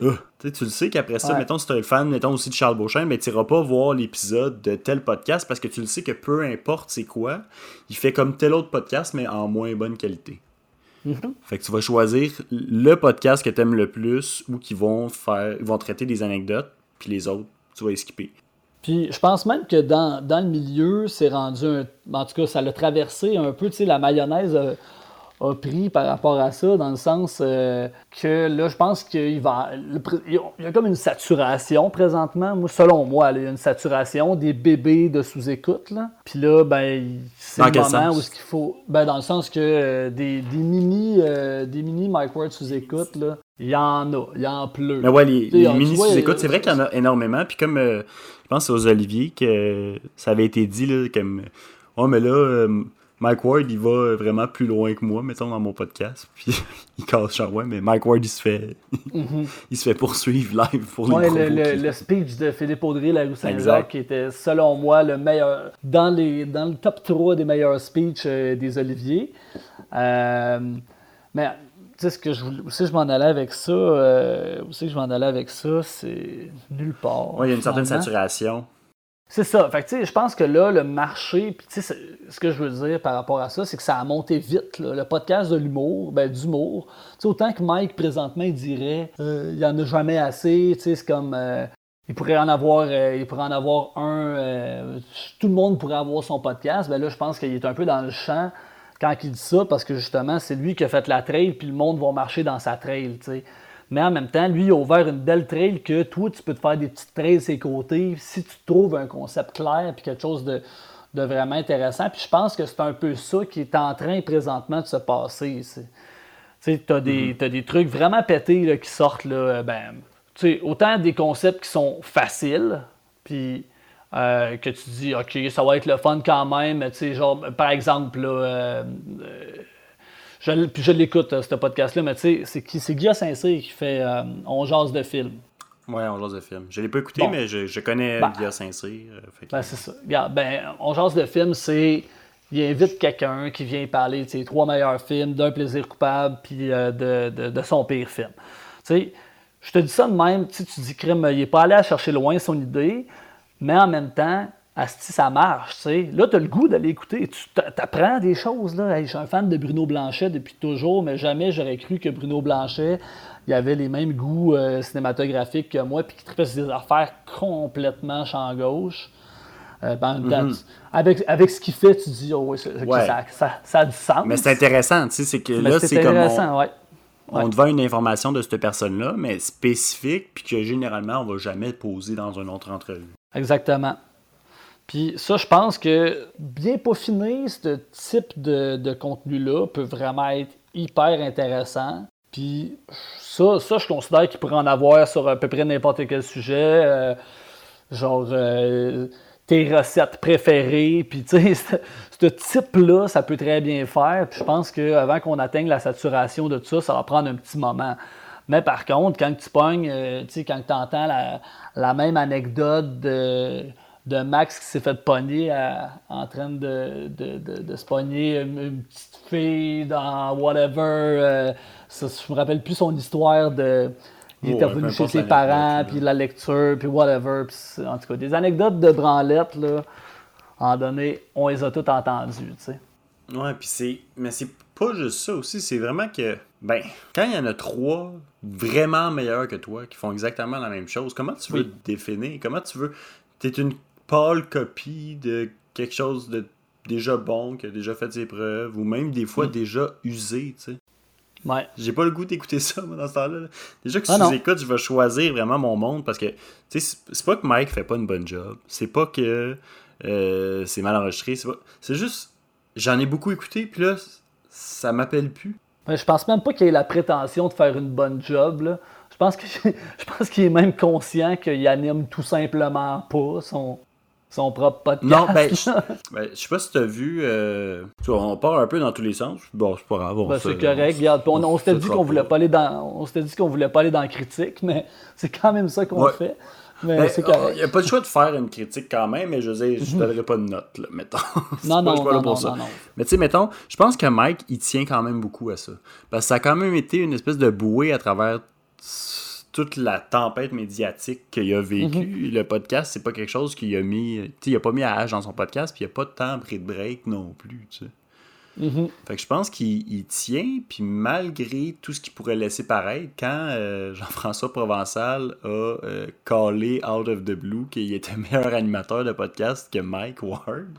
euh, tu le sais qu'après ça, Ouais. mettons, si tu es un fan, mettons aussi de Charles Beauchesne, mais tu n'iras pas voir l'épisode de tel podcast parce que tu le sais que peu importe c'est quoi, il fait comme tel autre podcast, mais en moins bonne qualité. Fait que tu vas choisir le podcast que tu aimes le plus ou qui vont faire ils vont traiter des anecdotes, puis les autres, tu vas les skipper. Puis je pense même que dans, dans le milieu, c'est rendu un. En tout cas, ça l'a traversé un peu, tu sais, la mayonnaise a, a pris par rapport à ça, dans le sens euh, que là, je pense qu'il va. le pr- il y a- comme une saturation présentement. Moi, selon moi, là, il y a une saturation des bébés de sous-écoute. là. Puis là, ben, c'est le moment sens? où ce qu'il faut. Ben, dans le sens que euh, des, des mini euh, des mini Mike Ward sous-écoute, là, il y en a, il y en pleut. Mais ouais, les, les tu mini sous-écoutes, euh, c'est vrai qu'il y en a énormément. Puis comme je pense aux Olivier que ça avait été dit, là, comme Oh, mais là, Mike Ward, il va vraiment plus loin que moi, mettons, dans mon podcast. Puis il casse genre, ouais, mais Mike Ward, il se fait, il se fait poursuivre live pour les le, le- le speech de Philippe Audrey, la rue. Saint-Jacques, qui était, selon moi, le meilleur, dans, les, dans le top 3 des meilleurs speeches euh, des Oliviers. Euh, mais, tu sais, ce que je, voulais- où c'est que je m'en allais avec ça, euh, où c'est que je m'en allais avec ça, c'est nulle part. Ouais, il y a une certaine saturation. C'est ça. Fait je pense que là, le marché, puis ce que je veux dire par rapport à ça, c'est que ça a monté vite. Le podcast de l'humour, ben, d'humour. Autant que Mike, présentement, dirait euh, il n'y en a jamais assez. C'est comme. euh, il pourrait en avoir, euh, il pourrait en avoir un. tout le monde pourrait avoir son podcast. Ben là, je pense qu'il est un peu dans le champ quand il dit ça, parce que justement, c'est lui qui a fait la trail, puis le monde va marcher dans sa trail, tu sais. Mais en même temps, lui, il a ouvert une belle trail que toi, tu peux te faire des petites trails ses côtés. Si tu trouves un concept clair puis quelque chose de, de vraiment intéressant. Puis je pense que c'est un peu ça qui est en train présentement de se passer. Tu sais, t'as des, t'as des trucs vraiment pétés là, qui sortent, là, ben, autant des concepts qui sont faciles, puis euh, que tu dis, OK, ça va être le fun quand même, tu sais, genre, par exemple, là, euh, euh, je, puis je l'écoute, euh, ce podcast-là, mais tu sais, c'est qui- c'est Guillaume Saint-Cyr qui fait euh, On jase de film. Ouais, on jase de film. Je l'ai pas écouté, Bon. mais je, je connais Ben. Guillaume Saint-Cyr. euh, que- Ben, c'est ça. Regarde, ben, on jase de film, c'est. Il invite quelqu'un qui vient parler de ses trois meilleurs films, d'un plaisir coupable, puis de, de- de son pire film. Tu sais, je te dis ça de même, tu dis, crime, il est pas allé à chercher loin son idée, mais en même temps, asti, ça marche, tu sais. Là, tu as le goût d'aller écouter. Tu apprends des choses, là. Hey, je suis un fan de Bruno Blanchet depuis toujours, mais jamais j'aurais cru que Bruno Blanchet, il avait les mêmes goûts euh, cinématographiques que moi, puis qu'il sur des affaires complètement champ gauche. Euh, ben, tu- avec, avec ce qu'il fait, tu dis, oh, Ouais. ça, ça- ça a du sens. Mais c'est intéressant, tu sais, c'est que Mais là, c'est comme. intéressant, On, ouais. on te vend une information de cette personne-là, mais spécifique, puis que généralement, on va jamais poser dans une autre entrevue. Exactement. Puis ça, je pense que bien peaufiner ce type de, contenu-là peut vraiment être hyper intéressant. Puis ça, ça je considère qu'il pourrait en avoir sur à peu près n'importe quel sujet. euh, genre euh, tes recettes préférées. Puis tu sais, ce ce type-là, ça peut très bien faire. Puis je pense qu'avant qu'on atteigne la saturation de tout ça, ça va prendre un petit moment. Mais par contre, quand tu pognes, euh, tu sais, quand tu entends la, la même anecdote de, de Max qui s'est fait pogner à- en train de, de, de, de se pogner une, une petite fille dans whatever. euh, ça, je me rappelle plus son histoire de. Il était revenu chez ses parents, puis la lecture, puis whatever. en tout cas, des anecdotes de branlette, là, en donné, on les a toutes entendues, tu sais. Ouais, puis c'est. Mais c'est pas juste ça aussi, c'est vraiment que. Ben, quand il y en a trois vraiment meilleurs que toi qui font exactement la même chose, comment tu veux Oui. te définir? Comment tu veux. T'es une pâle copie de quelque chose de déjà bon, qui a déjà fait ses preuves, ou même des Mm. fois déjà usé, tu sais. Ouais. J'ai pas le goût d'écouter ça, moi, dans ce temps-là. là. Déjà que si Ah, j'écoute, je vais choisir vraiment mon monde parce que, tu sais, c'est- pas que Mike fait pas une bonne job. C'est pas que euh, c'est mal enregistré. C'est pas... juste, j'en ai beaucoup écouté, puis là, ça m'appelle plus. Ouais, Je pense même pas qu'il ait la prétention de faire une bonne job. Là. Je pense que je pense qu'il est même conscient qu'il anime tout simplement pas son, son propre podcast. Non, ben, je, ben, je sais pas si t'as vu. euh, tu vois, on part un peu dans tous les sens. Bon, c'est pas grave. Ben, c'est correct. Regarde, on, on s'était dit qu'on voulait pas. aller dans, on s'était dit qu'on voulait pas aller dans la critique, mais c'est quand même ça qu'on Ouais. fait. Mais Ben, c'est correct. Il n'y a pas le choix de faire une critique quand même, mais je veux dire, je donnerai pas de note, là, mettons. Non, non, suis pas là non, pour non, ça. non. Mais tu sais, mettons, je pense que Mike, il tient quand même beaucoup à ça. Parce que ça a quand même été une espèce de bouée à travers toute la tempête médiatique qu'il a vécu. Mhm. Le podcast, c'est pas quelque chose qu'il a mis. Tu sais, il a pas mis à âge dans son podcast, puis il a pas de temps pris de break non plus, tu sais. Mhm. Fait que je pense qu'il il tient, puis malgré tout ce qu'il pourrait laisser paraître, quand euh, Jean-François Provençal a euh, callé out of the blue qu'il était meilleur animateur de podcast que Mike Ward,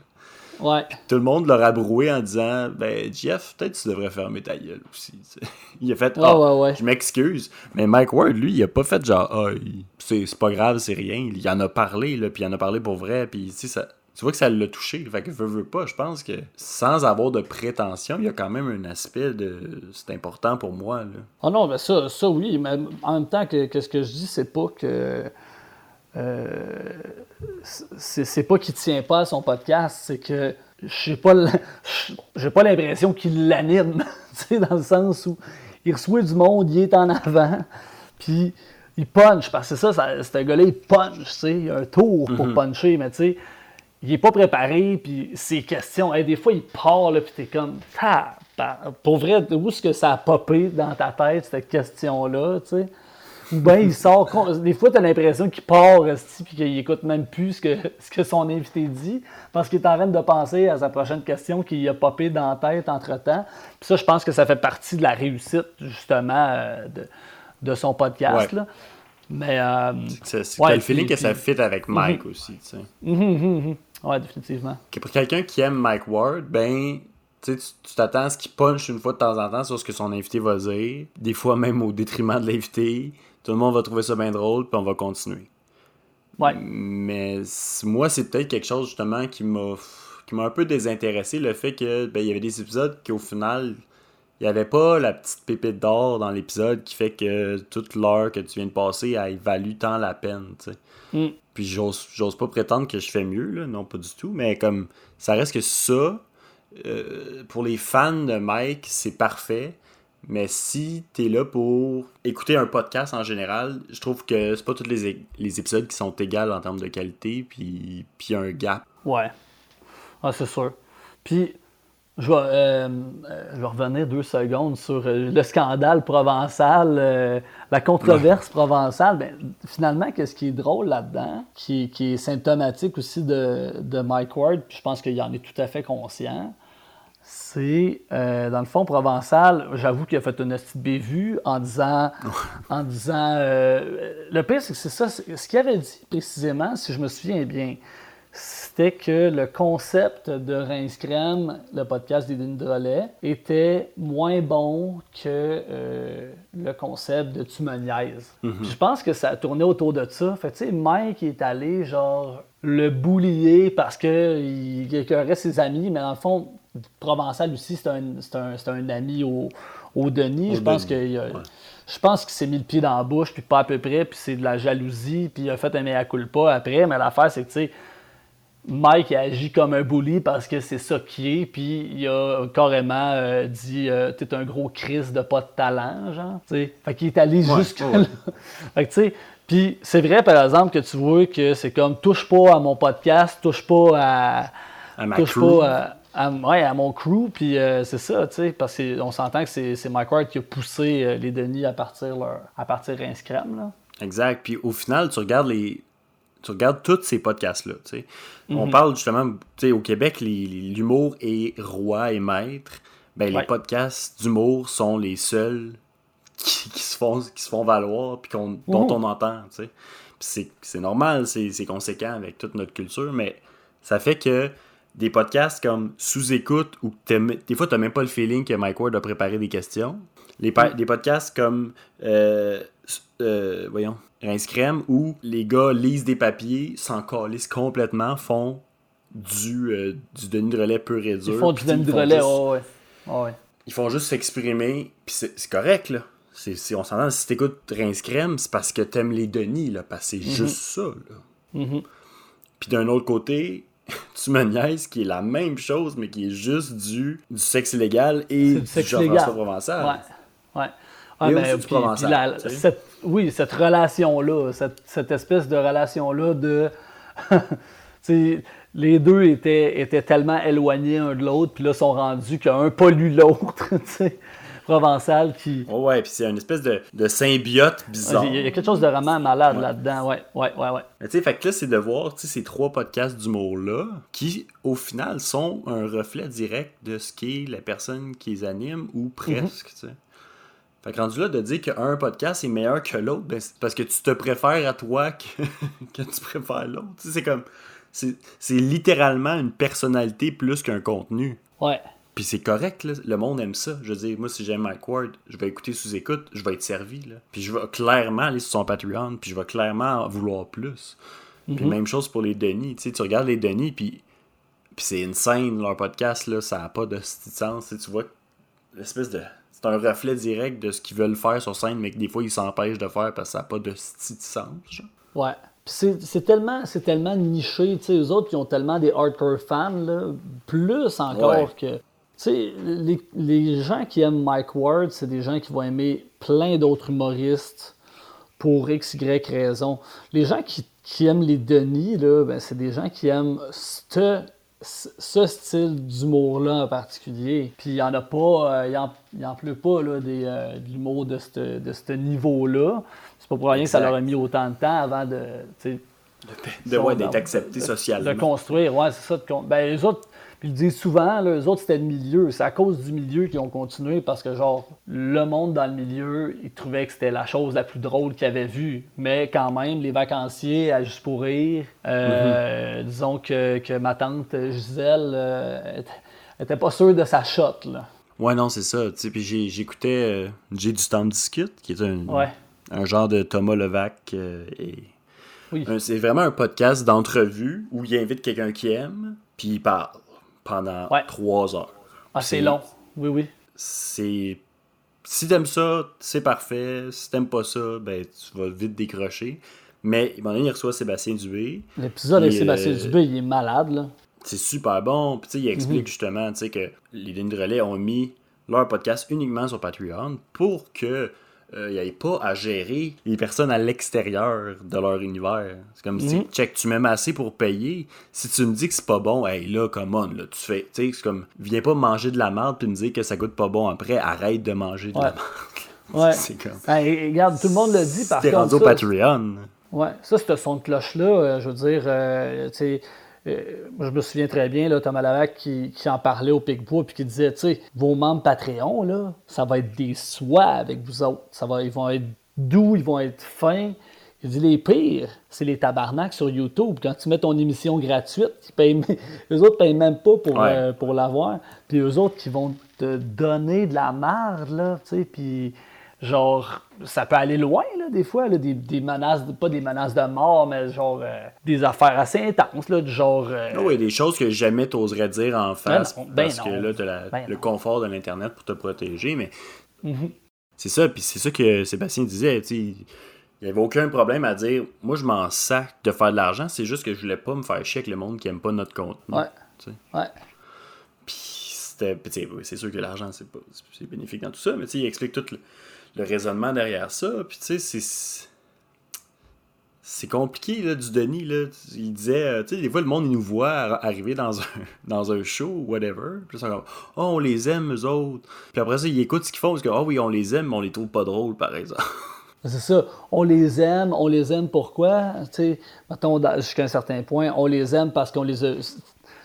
Ouais. tout le monde l'a rabroué en disant Ben, Jeff, peut-être tu devrais fermer ta gueule aussi. Il a fait Ouais, Ah, ouais, ouais. je m'excuse. Mais Mike Ward, lui, il a pas fait genre Ah, il- c'est pas grave, c'est rien. Il en a parlé, là, puis il en a parlé pour vrai, puis tu sais, ça. Tu vois que ça l'a touché. Fait que veut, veut pas, je pense que sans avoir de prétention, il y a quand même un aspect de. C'est important pour moi. Là. Ah non, ben ça, ça oui, mais en même temps que, que ce que je dis, c'est pas que. Euh, c'est c'est pas qu'il tient pas à son podcast, c'est que j'ai pas j'ai pas l'impression qu'il l'anime, tu sais, dans le sens où il reçoit du monde, il est en avant, puis il punch, parce que c'est ça, ça ce gars-là, il punch, tu sais, il a un tour pour puncher, mais tu sais, il est pas préparé, puis ses questions, hey, des fois, il part, là, puis t'es comme, pour vrai, où est-ce que ça a popé dans ta tête, cette question-là, tu sais? Ou bien il sort. Des fois, tu as l'impression qu'il part, puis qu'il écoute même plus ce que, ce que son invité dit, parce qu'il est en train de penser à sa prochaine question qui a popé dans la tête entre-temps. Puis ça, je pense que ça fait partie de la réussite, justement, euh, de, de son podcast. Ouais. là. Mais. euh, C'est Ouais, le feeling puis- que ça fit avec Mike aussi, tu sais. hum, hum. Ouais, définitivement. Pour quelqu'un qui aime Mike Ward, ben, tu t'attends à ce qu'il punch une fois de temps en temps sur ce que son invité va dire. Des fois même au détriment de l'invité. Tout le monde va trouver ça bien drôle, puis on va continuer. Ouais. Mais moi, c'est peut-être quelque chose justement qui m'a qui m'a un peu désintéressé, le fait que ben, il y avait des épisodes qui au final il n'y avait pas la petite pépite d'or dans l'épisode qui fait que toute l'heure que tu viens de passer, elle value tant la peine. Mm. Puis j'ose j'ose pas prétendre que je fais mieux, là, non pas du tout, mais comme ça reste que ça, euh, pour les fans de Mike, c'est parfait. Mais si t'es là pour écouter un podcast en général, je trouve que c'est pas tous les, les épisodes qui sont égales en termes de qualité, puis il y a un gap. Ouais. Ah, c'est sûr. Puis, je vais, euh, euh, je vais revenir deux secondes sur euh, le scandale provençal, euh, la controverse provençale. Ben, finalement, qu'est-ce qui est drôle là-dedans, qui, qui est symptomatique aussi de, de Mike Ward, puis je pense qu'il en est tout à fait conscient, c'est, euh, dans le fond, Provençal, j'avoue qu'il a fait une petite bévue en disant, en disant euh, le pire, c'est que c'est ça, ce qu'il avait dit précisément, si je me souviens bien, c'était que le concept de Rince Crème, le podcast des Denis Drolet, était moins bon que euh, le concept de Tu me niaises. Puis Je pense que ça a tourné autour de ça. Fait tu sais, Mike est allé, genre, le boulier parce qu'il il écœurait ses amis, mais dans le fond, Provençal aussi, c'est un, un, un ami au, au Denis. Au je pense qu'il a- ouais. je pense qu'il s'est mis le pied dans la bouche, puis pas à peu près, puis c'est de la jalousie, puis il a fait un mea culpa après. Mais l'affaire, c'est que, tu sais, Mike il agit comme un bully parce que c'est ça qui est, puis il a carrément euh, dit euh, T'es un gros Chris de pas de talent, genre. tu sais. Fait qu'il est allé Ouais, jusque ouais. là. Fait que, tu sais, puis c'est vrai, par exemple, que tu vois que c'est comme touche pas à mon podcast, touche pas à. À ma touche crew. pas à, à- ouais, à mon crew, puis euh, c'est ça, tu sais, parce qu'on s'entend que c'est Mike Ward qui a poussé euh, les Denis à partir, leur, à partir Crème, là. Exact. Puis au final, tu regardes les. Tu regardes tous ces podcasts-là. On parle justement, au Québec, l'humour est roi et maître. Ben, Ouais. les podcasts d'humour sont les seuls qui, qui se, font, qui se font valoir puis dont Mhm. on entend. c'est- normal, c'est conséquent avec toute notre culture, mais ça fait que des podcasts comme Sous-écoute ou des fois, tu n'as même pas le feeling que Mike Ward a préparé des questions. Les pa- Des podcasts comme, euh, euh, voyons, Rince Crème, où les gars lisent des papiers, s'en calissent complètement, font du, euh, du Denis de relais pur et dur. Ils font du Denis de relais, juste- ouais, ouais. Ouais, ouais. ils font juste s'exprimer, puis c'est correct, là. C'est- on s'entend, si t'écoutes Rince Crème, c'est parce que t'aimes les Denis, là, parce que c'est juste ça, là. Mhm. Puis d'un autre côté, tu me niaises, qui est la même chose, mais qui est juste du, du sexe illégal et du, du Jean-François. Provençal. Ouais. Ouais. Ah, ben, puis- provençal, la- cette- oui, cette relation-là, cette, cette espèce de relation-là de. les deux étaient, étaient tellement éloignés un de l'autre, puis là, sont rendus qu'un pollue l'autre. tu sais. Provençal qui. Oh ouais, puis c'est une espèce de, de symbiote bizarre. Il y a quelque chose de vraiment malade Ouais. là-dedans. Ouais, ouais, ouais, ouais. Mais tu sais, fait que là, c'est de voir ces trois podcasts d'humour-là qui, au final, sont un reflet direct de ce qu'est la personne qui les anime, ou presque, tu sais. Fait que rendu là, de dire qu'un podcast est meilleur que l'autre, ben, c'est parce que tu te préfères à toi que, que tu préfères l'autre. Tu sais, c'est comme... C'est littéralement une personnalité plus qu'un contenu. Ouais. Puis c'est correct, là. le monde aime ça. Je veux dire, moi, si j'aime Mike Ward, je vais écouter sous-écoute, je vais être servi. Là. Puis je vais clairement aller sur son Patreon, puis je vais clairement en vouloir plus. Puis même chose pour les Denis. Tu sais, tu regardes les Denis, puis, puis c'est une scène, leur podcast, là, ça n'a pas de sens. Tu sais, tu vois l'espèce de. C'est un reflet direct de ce qu'ils veulent faire sur scène, mais que des fois, ils s'empêchent de faire parce que ça n'a pas de sens. Ouais. C'est c'est tellement, c'est tellement niché, tu sais, eux autres, qui ont tellement des hardcore fans, là, plus encore Ouais. que... Tu sais, les, les gens qui aiment Mike Ward, c'est des gens qui vont aimer plein d'autres humoristes pour x, y raison. Les gens qui, qui aiment les Denis, là, ben, c'est des gens qui aiment ce, ce style d'humour-là en particulier. Puis il n'y en a pas, euh, il en, il en pleut pas là, des, euh, de l'humour de ce de niveau-là. C'est pas pour rien que ça leur a mis autant de temps avant de, De, ouais, d'être de- accepté de- socialement. De construire, ouais, c'est ça. de ben, les autres, puis ils disent souvent, là, les autres, c'était le milieu. C'est à cause du milieu qu'ils ont continué parce que, genre, le monde dans le milieu, ils trouvaient que c'était la chose la plus drôle qu'ils avaient vue. Mais quand même, les vacanciers, à Juste pour rire, euh, disons que, que ma tante Gisèle euh, était- était pas sûre de sa shot, là. Ouais, non, c'est ça. Puis j'ai- j'écoutais euh, J'ai du temps de discute, qui est un, Ouais. un genre de Thomas Levac. euh, et Oui. C'est vraiment un podcast d'entrevue où il invite quelqu'un qui aime, puis il parle pendant Ouais. trois heures. Ah, c'est long. Oui, oui. C'est. Si t'aimes ça, c'est parfait. Si t'aimes pas ça, ben tu vas vite décrocher. Mais moment donné, il reçoit Sébastien Dubé. L'épisode avec Sébastien euh, Dubé, il est malade, là. C'est super bon. Puis il Mhm. explique justement que les lignes de relais ont mis leur podcast uniquement sur Patreon pour que euh, il n'y ait pas à gérer les personnes à l'extérieur de leur univers. C'est comme si, Mhm. check, tu m'aimes assez pour payer. Si tu me dis que c'est pas bon, hey là, come on, là, tu fais, tu sais, c'est comme, viens pas manger de la merde puis me dire que ça goûte pas bon après, arrête de manger de la merde. Ouais. c'est comme, Hey, regarde, tout le monde le dit, par t'es rendu contre. au ça, Patreon. Ouais, ça, ce son de cloche-là, euh, je veux dire, euh, tu sais, je me souviens très bien, là, Thomas Lavac qui, qui en parlait au Picbois, puis qui disait, tu sais, vos membres Patreon, là, ça va être des soies avec vous autres. Ça va, ils vont être doux, ils vont être fins. Il dit, les pires, c'est les tabarnaks sur YouTube. Quand tu mets ton émission gratuite, ils payent, eux autres payent même pas pour, Ouais. euh, pour l'avoir. Puis eux autres qui vont te donner de la merde, là, tu sais, puis genre, ça peut aller loin, là, des fois, là, des, des menaces, pas des menaces de mort, mais genre, euh, des affaires assez intenses, là, du genre... euh, Ah oui, des choses que jamais t'oserais dire en face Ben non, ben parce que là, t'as la- Ben le non. confort de l'Internet pour te protéger, mais Mhm. c'est ça, puis c'est ça que Sébastien disait, tu il n'y avait aucun problème à dire, moi je m'en sac de faire de l'argent, c'est juste que je voulais pas me faire chier avec le monde qui aime pas notre contenu. Ouais. Ouais. Puis c'était, c'est sûr que l'argent c'est pas, c'est bénéfique dans tout ça, mais tu sais, il explique tout le, le raisonnement derrière ça, puis tu sais, c'est c'est compliqué là, du Denis. Là. Il disait, euh, tu sais, des fois le monde il nous voit ar- arriver dans un, dans un show whatever. Puis ils sont comme, oh, on les aime, eux autres. Puis après ça, ils écoutent ce qu'ils font parce que, oh oui, on les aime, mais on les trouve pas drôles, par exemple. C'est ça. On les aime. On les aime pourquoi? Tu sais, jusqu'à un certain point, on les aime parce qu'on les a. Tu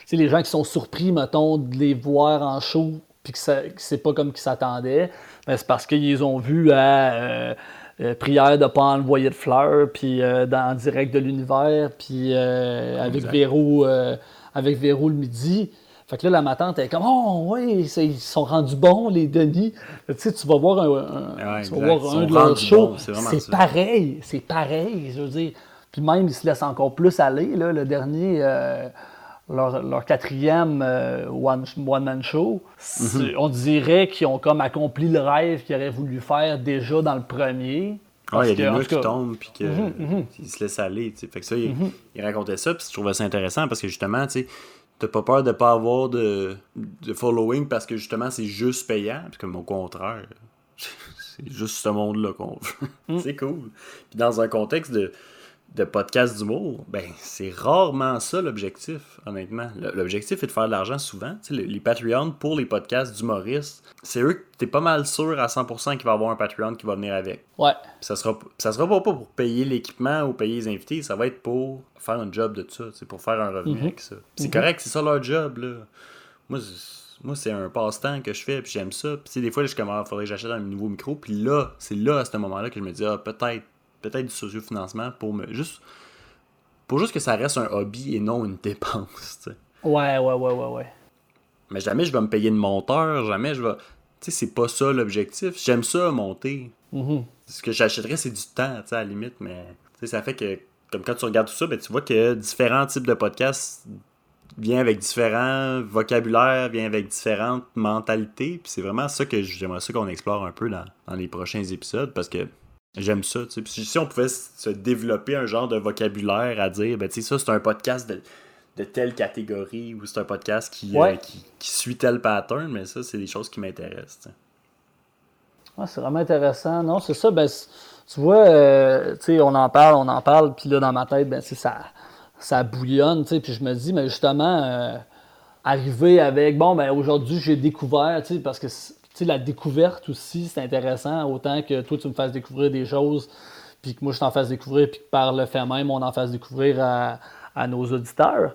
sais, les gens qui sont surpris, mettons, de les voir en show, puis que, c'est pas comme qu'ils s'attendaient, ben, c'est parce qu'ils ont vus à euh, euh, Prière de pas envoyer de fleurs, puis euh, dans direct de l'univers, puis avec. Véro, avec Véro le midi. Fait que là, la matante est comme Oh, oui, ils sont rendus bons, les Denis. Tu sais, tu vas voir un, un- Ouais, tu vas voir un de leurs shows. c'est pareil, c'est pareil, je veux dire. Puis même, ils se laissent encore plus aller. Là, le dernier, leur, leur quatrième euh, one, one-man show, c'est- Mhm. on dirait qu'ils ont comme accompli le rêve qu'ils auraient voulu faire déjà dans le premier. Ouais, il y a des murs qui cas, tombent puis qu'ils se laissent aller. tu sais. Fait que ça, il, il racontait ça, puis je trouvais ça intéressant parce que justement, tu t'as pas peur de pas avoir de, de following parce que justement, c'est juste payant. Puis comme au contraire, c'est juste ce monde-là qu'on veut. c'est cool. Puis dans un contexte de, de podcast d'humour, ben c'est rarement ça l'objectif, honnêtement. L'objectif est de faire de l'argent souvent. Tu sais, les, les Patreons pour les podcasts d'humoristes, c'est eux que t'es pas mal sûr à 100% qu'il va y avoir un Patreon qui va venir avec. Ouais, Puis ça sera, ça sera pas pour payer l'équipement ou payer les invités, ça va être pour faire un job de ça, c'est pour faire un revenu avec ça. C'est correct, c'est ça leur job, là. Moi, c'est- moi c'est un passe-temps que je fais, puis j'aime ça. Puis des fois, je suis comme, ah, faudrait que j'achète un nouveau micro. Puis là, c'est là, à ce moment-là, que je me dis, ah, peut-être, peut-être du sociofinancement pour me. Juste, pour juste que ça reste un hobby et non une dépense, tu sais. ouais, ouais, ouais, ouais, ouais. Mais jamais je vais me payer de monteur, jamais je vais. Tu sais, c'est pas ça l'objectif. J'aime ça, monter. Mhm. Ce que j'achèterais, c'est du temps, tu sais, à la limite, mais tu sais, ça fait que, comme quand tu regardes tout ça, ben, tu vois que différents types de podcasts viennent avec différents vocabulaires, viennent avec différentes mentalités, puis c'est vraiment ça que j'aimerais ça qu'on explore un peu dans, dans les prochains épisodes, parce que j'aime ça, tu sais. Puis si on pouvait se développer un genre de vocabulaire à dire, ben, tu sais, ça, c'est un podcast de, de telle catégorie, ou c'est un podcast qui, Ouais. euh, qui, qui suit tel pattern, mais ça, c'est des choses qui m'intéressent. Ouais, c'est vraiment intéressant. Non, c'est ça. Ben, tu vois, euh, on en parle, on en parle, puis là, dans ma tête, ben, ça, ça bouillonne, puis je me dis, mais justement, euh, arriver avec, bon, ben, aujourd'hui, j'ai découvert, parce que, la découverte aussi, c'est intéressant, autant que toi, tu me fasses découvrir des choses, puis que moi je t'en fasse découvrir, puis que par le fait même, on en fasse découvrir à, nos auditeurs.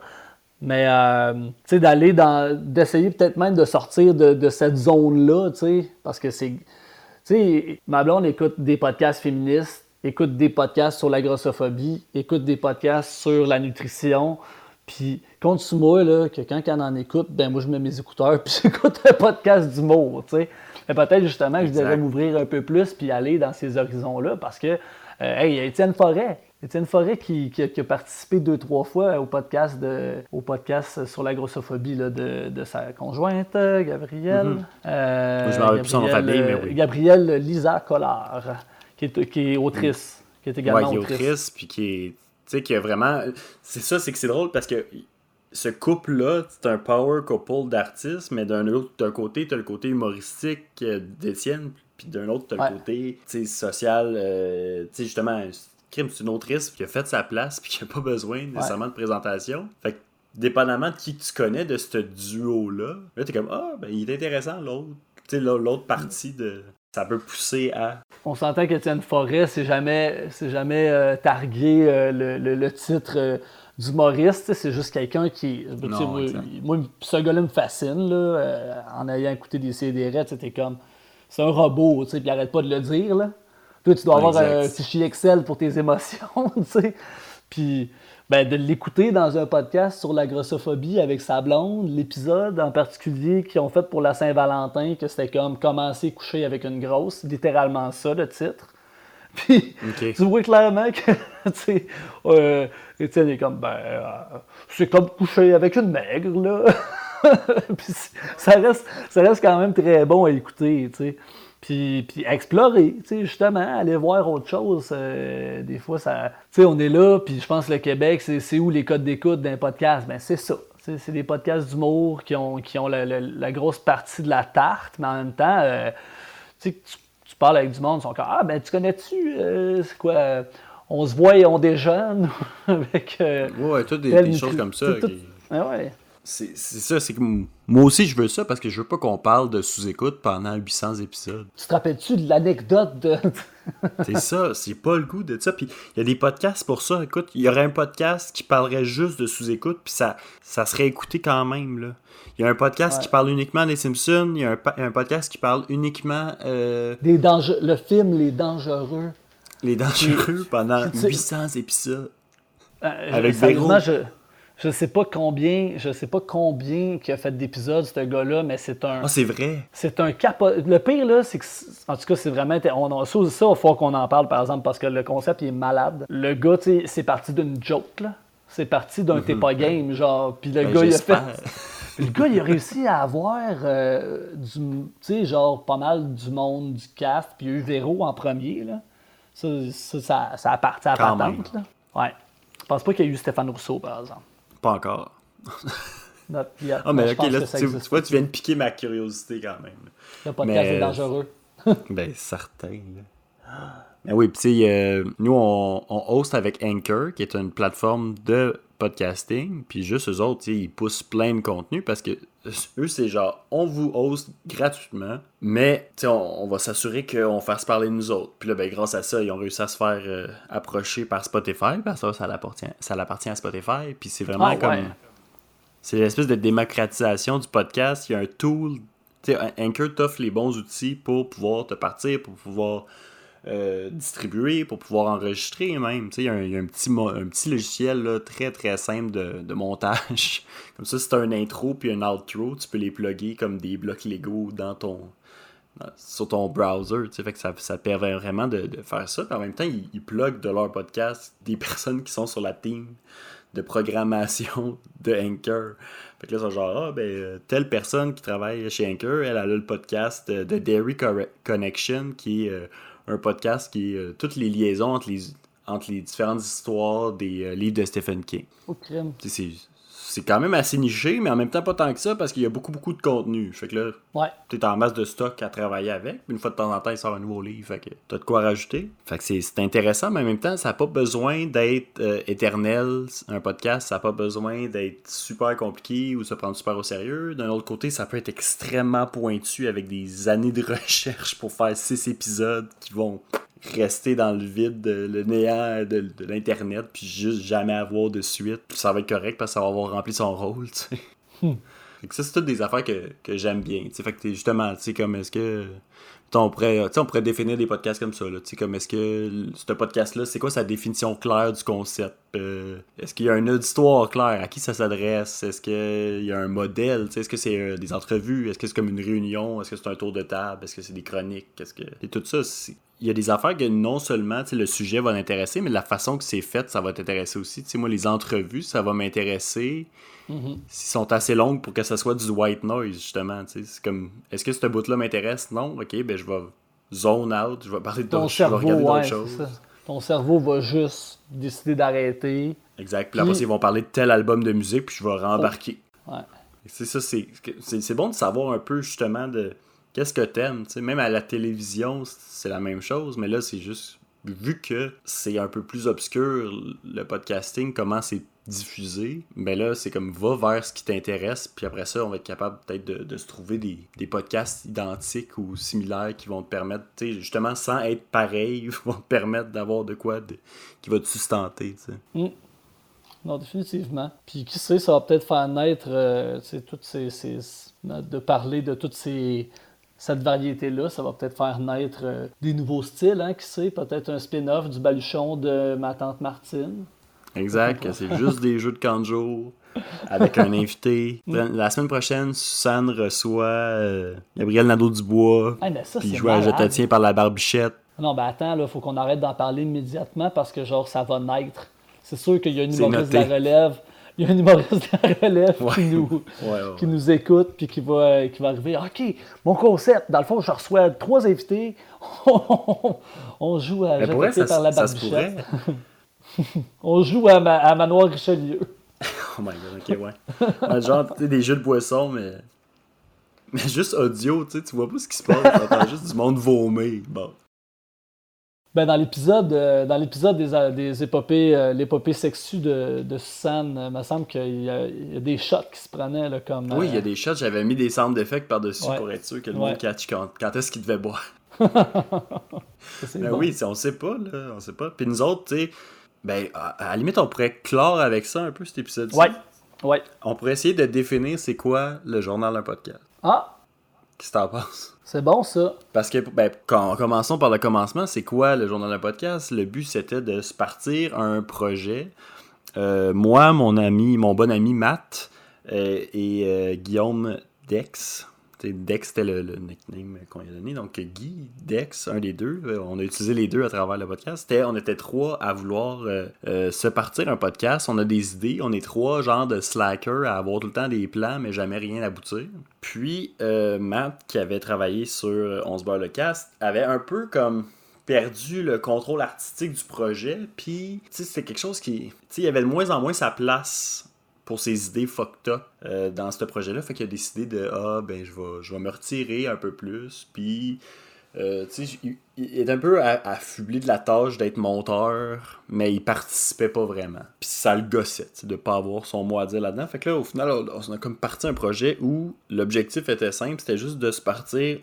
Mais, euh, tu sais, d'aller dans. d'essayer peut-être même de sortir de, cette zone-là, tu sais, parce que c'est. Tu sais, ma blonde écoute des podcasts féministes, écoute des podcasts sur la grossophobie, écoute des podcasts sur la nutrition. Puis, sur moi, là, que quand elle en écoute, ben moi, je mets mes écouteurs, puis j'écoute un podcast d'humour, tu sais. Mais peut-être justement que je devrais m'ouvrir un peu plus, puis aller dans ces horizons-là, parce que, euh, hey, Étienne Forêt, Étienne Forêt qui, qui, a participé deux, trois fois au podcast, de, au podcast sur la grossophobie là, de, de, sa conjointe, Gabrielle. Mm -hmm. euh, je m'en plus son famille, mais oui. Gabrielle Lisa Collard, qui est, qui est autrice. Qui est également ouais, qui est autrice. autrice, puis qui est. Tu sais, qui a vraiment. C'est ça, c'est que c'est drôle parce que ce couple-là, c'est un power couple d'artistes, mais d'un autre d'un côté, tu as le côté humoristique d'Étienne, puis d'un autre, tu as Ouais. le côté social, euh, tu sais, justement, crime, c'est une autrice qui a fait sa place, puis qui n'a pas besoin nécessairement de présentation. Fait que, dépendamment de qui tu connais de ce duo-là, là, t'es comme, ah, ben, il est intéressant, l'autre. Tu sais, l'autre partie de. Ça peut pousser à. On s'entend qu'Étienne Forêt, c'est jamais, c'est jamais euh, targué euh, le, le- le titre euh, d'humoriste. C'est juste quelqu'un qui. tu sais, Non, moi, ce gars-là me fascine. Là, euh, en ayant écouté des CDR, c'était comme. C'est un robot, tu sais, puis il arrête pas de le dire. Là. Toi, tu dois avoir Exact. un fichier Excel pour tes émotions, tu sais. Puis, ben, de l'écouter dans un podcast sur la grossophobie avec sa blonde, l'épisode en particulier qu'ils ont fait pour la Saint-Valentin, que c'était comme commencer coucher avec une grosse, littéralement ça, le titre. Puis, tu vois clairement que, tu sais, euh, Étienne est comme, ben, euh, c'est comme coucher avec une maigre, là. puis ça reste, ça reste quand même très bon à écouter, tu sais. Puis, puis explorer, tu sais, justement, aller voir autre chose. euh, des fois, ça. Tu sais, on est là, puis je pense que le Québec, c'est où les codes d'écoute d'un podcast? Ben, c'est ça. C'est des podcasts d'humour qui ont, qui ont la, la- la grosse partie de la tarte, mais en même temps, euh, tu sais, tu, parles avec du monde, ils sont comme Ah, ben, tu connais-tu, euh, c'est quoi, on se voit et on déjeune avec. euh, Ouais, toutes des, des choses comme ça. tout- tout- qui- Ah ouais. C'est ça, c'est que moi aussi je veux ça parce que je veux pas qu'on parle de sous-écoute pendant 800 épisodes. Tu te rappelles-tu de l'anecdote de. C'est ça, c'est pas le goût de ça. Puis il y a des podcasts pour ça. Écoute, il y aurait un podcast qui parlerait juste de sous-écoute, puis ça, ça serait écouté quand même. Là. Il y a un podcast Ouais. qui parle uniquement des Simpsons, il y a un, un podcast qui parle uniquement euh, Des dange- le film Les Dangereux. les dangereux pendant tu sais- 800 épisodes. Euh, Avec je je sais pas combien, je sais pas combien qui a fait d'épisodes ce gars-là, mais c'est un Ah, c'est vrai. c'est un capo. Le pire là, c'est que en tout cas, c'est vraiment on a ça, ça il faut qu'on en parle par exemple parce que le concept il est malade. Le gars, tu sais, c'est parti d'une joke là. C'est parti d'un t'es pas game genre, puis le Ben, gars il a fait le gars, il a réussi à avoir euh, du, tu sais, genre pas mal du monde du cast, puis il y a eu Véro en premier, là. Ça, ça, ça, ça a parti à la patente, là. Ouais. Je pense pas qu'il y a eu Stéphane Rousseau, par exemple. Pas encore. Not yet. Ah, mais ok, là, tu, tu vois, tu viens de piquer ma curiosité quand même. Le podcast mais- est dangereux. Ben, certain. Là. Ben oui, puis tu sais, euh, nous, on, on host avec Anchor, qui est une plateforme de podcasting, puis juste eux autres, ils poussent plein de contenu parce que eux, c'est genre, on vous host gratuitement, mais on, on va s'assurer qu'on fasse parler de nous autres. Puis là, ben, grâce à ça, ils ont réussi à se faire euh, approcher par Spotify, parce que ça, ça l'appartient, ça l'appartient à Spotify, puis c'est vraiment Ah, comme... ouais. C'est l'espèce de démocratisation du podcast. Il y a un tool. Tu sais, Anchor t'offre les bons outils pour pouvoir te partir, pour pouvoir euh, distribuer, pour pouvoir enregistrer même. Il y a un, petit, un petit logiciel très très simple de, montage. Comme ça, tu un intro puis un outro, tu peux les plugger comme des blocs Lego dans ton, sur ton browser. Fait que ça, ça permet vraiment de, faire ça. Puis en même temps, ils, ils de leur podcast des personnes qui sont sur la team de programmation de Anchor. Fait que là, c'est genre, ah, ben, euh, telle personne qui travaille chez Anchor, elle, elle a le podcast euh, de Dairy Connection, qui est euh, un podcast qui est euh, toutes les liaisons entre les, entre les différentes histoires des euh, livres de Stephen King. Au crime. Tu sais, C'est c'est quand même assez niché, mais en même temps pas tant que ça parce qu'il y a beaucoup, beaucoup de contenu. Fait que là, Ouais. t'es en masse de stock à travailler avec. Une fois de temps en temps, il sort un nouveau livre. Fait que t'as de quoi rajouter. Fait que c'est c'est intéressant, mais en même temps, ça n'a pas besoin d'être euh, éternel. Un podcast, ça n'a pas besoin d'être super compliqué ou se prendre super au sérieux. D'un autre côté, ça peut être extrêmement pointu avec des années de recherche pour faire six épisodes qui vont rester dans le vide, de- le néant de, de l'Internet, puis juste jamais avoir de suite. Puis ça va être correct parce que ça va avoir rempli son rôle, tu sais. Fait que ça, c'est toutes des affaires que, que j'aime bien. tu sais. Fait que t'es justement, tu sais, comme est-ce que. On pourrait, on pourrait définir des podcasts comme ça. Là, tu sais, comme est-ce que ce podcast-là, c'est quoi sa définition claire du concept? Euh, est-ce qu'il y a une auditoire claire? À qui ça s'adresse? Est-ce qu'il y a un modèle? Est-ce que c'est euh, des entrevues? Est-ce que c'est comme une réunion? Est-ce que c'est un tour de table? Est-ce que c'est des chroniques? Est-ce que... Et tout ça, il y a des affaires que non seulement le sujet va m'intéresser, mais la façon que c'est fait, ça va t'intéresser aussi. Moi, les entrevues, ça va m'intéresser s'ils sont assez longues pour que ça soit du white noise, justement. C'est comme, est-ce que ce bout-là m'intéresse? Non? Ok, ben je vais zone out, je vais parler d'autres je vais cerveau, regarder ouais, d'autres c'est choses. ça. Ton cerveau va juste décider d'arrêter. Exact. Puis après, ils vont parler de tel album de musique, puis je vais rembarquer. Ouais. C'est ça, c'est bon de savoir un peu justement de qu'est-ce que t'aimes. tu sais. Même à la télévision, c'est la même chose, mais là, c'est juste vu que c'est un peu plus obscur le podcasting, comment c'est diffusé, ben là, c'est comme va vers ce qui t'intéresse, puis après ça, on va être capable peut-être de, se trouver des, podcasts identiques ou similaires qui vont te permettre, justement, sans être pareil, vont te permettre d'avoir de quoi de- qui va te sustenter. sais. Non, définitivement. Puis qui sait, ça va peut-être faire naître, euh, toutes ces, de parler de toute ces, cette variété-là, ça va peut-être faire naître euh, des nouveaux styles, hein, qui sait, peut-être un spin-off du baluchon de ma tante Martine. Exact, c'est juste des jeux de canjo avec un invité. La semaine prochaine, Suzanne reçoit euh, Gabriel Nadeau-Dubois, Ah, mais ça, puis c'est joue à Je te tiens par la barbichette. Non, ben attends, là, faut qu'on arrête d'en parler immédiatement parce que, genre, ça va naître. C'est sûr qu'il y a un C'est humoriste de la relève. Il y a un humoriste de la relève qui, nous, Ouais, ouais, qui nous écoute puis qui va, euh, qui va arriver. OK, mon concept, dans le fond, je reçois trois invités. On joue à Mais Je te tiens par la ça se barbichette. On joue à, Ma- à Manoir Richelieu. Oh my god, ok, ouais. Ouais, genre, tu sais, des jeux de boissons, mais. Mais juste audio, tu sais, tu vois pas ce qui se passe, t'entends juste du monde vomir. Bon. Ben, dans l'épisode euh, dans l'épisode des, euh, des épopées, euh, l'épopée sexue de, de Suzanne, euh, il me semble qu'il y, a- il y a des shots qui se prenaient là, comme. Oui, il y a des shots, j'avais mis des sound d'effets par-dessus Ouais. pour être sûr que le Ouais. monde catch quand, quand est-ce qu'il devait boire. Ben bon. oui, c'est- on sait pas, là, on sait pas. Puis nous autres, tu sais, ben, à, à la limite, on pourrait clore avec ça un peu cet épisode-ci. Ouais. Ouais. On pourrait essayer de définir c'est quoi le journal d'un podcast. Ah, Qu'est-ce que t'en penses? c'est bon ça. Parce que, ben, quand, commençons par le commencement, c'est quoi le journal d'un podcast? Le but, c'était de se partir un projet. Euh, moi, mon ami, mon bon ami Matt euh, et euh, Guillaume Dex. Dex, c'était le, nickname qu'on lui a donné. Donc, Guy, Dex, un des deux. euh, on a utilisé les deux à travers le podcast. On était trois à vouloir euh, euh, se partir un podcast. On a des idées. On est trois genres de slackers à avoir tout le temps des plans, mais jamais rien aboutir. Puis, Matt, qui avait travaillé sur euh, On se barre le cast, avait un peu comme perdu le contrôle artistique du projet. Puis, c'était quelque chose qui. Il y avait de moins en moins sa place pour ses idées fucked euh, dans ce projet-là. Fait qu'il a décidé de Ah, ben, je vais, je vais me retirer un peu plus. Puis, euh, tu sais, il, est un peu affublé de la tâche d'être monteur, mais il participait pas vraiment. Puis ça le gossait, de pas avoir son mot à dire là-dedans. Fait que là, au final, on, a comme parti un projet où l'objectif était simple, c'était juste de se partir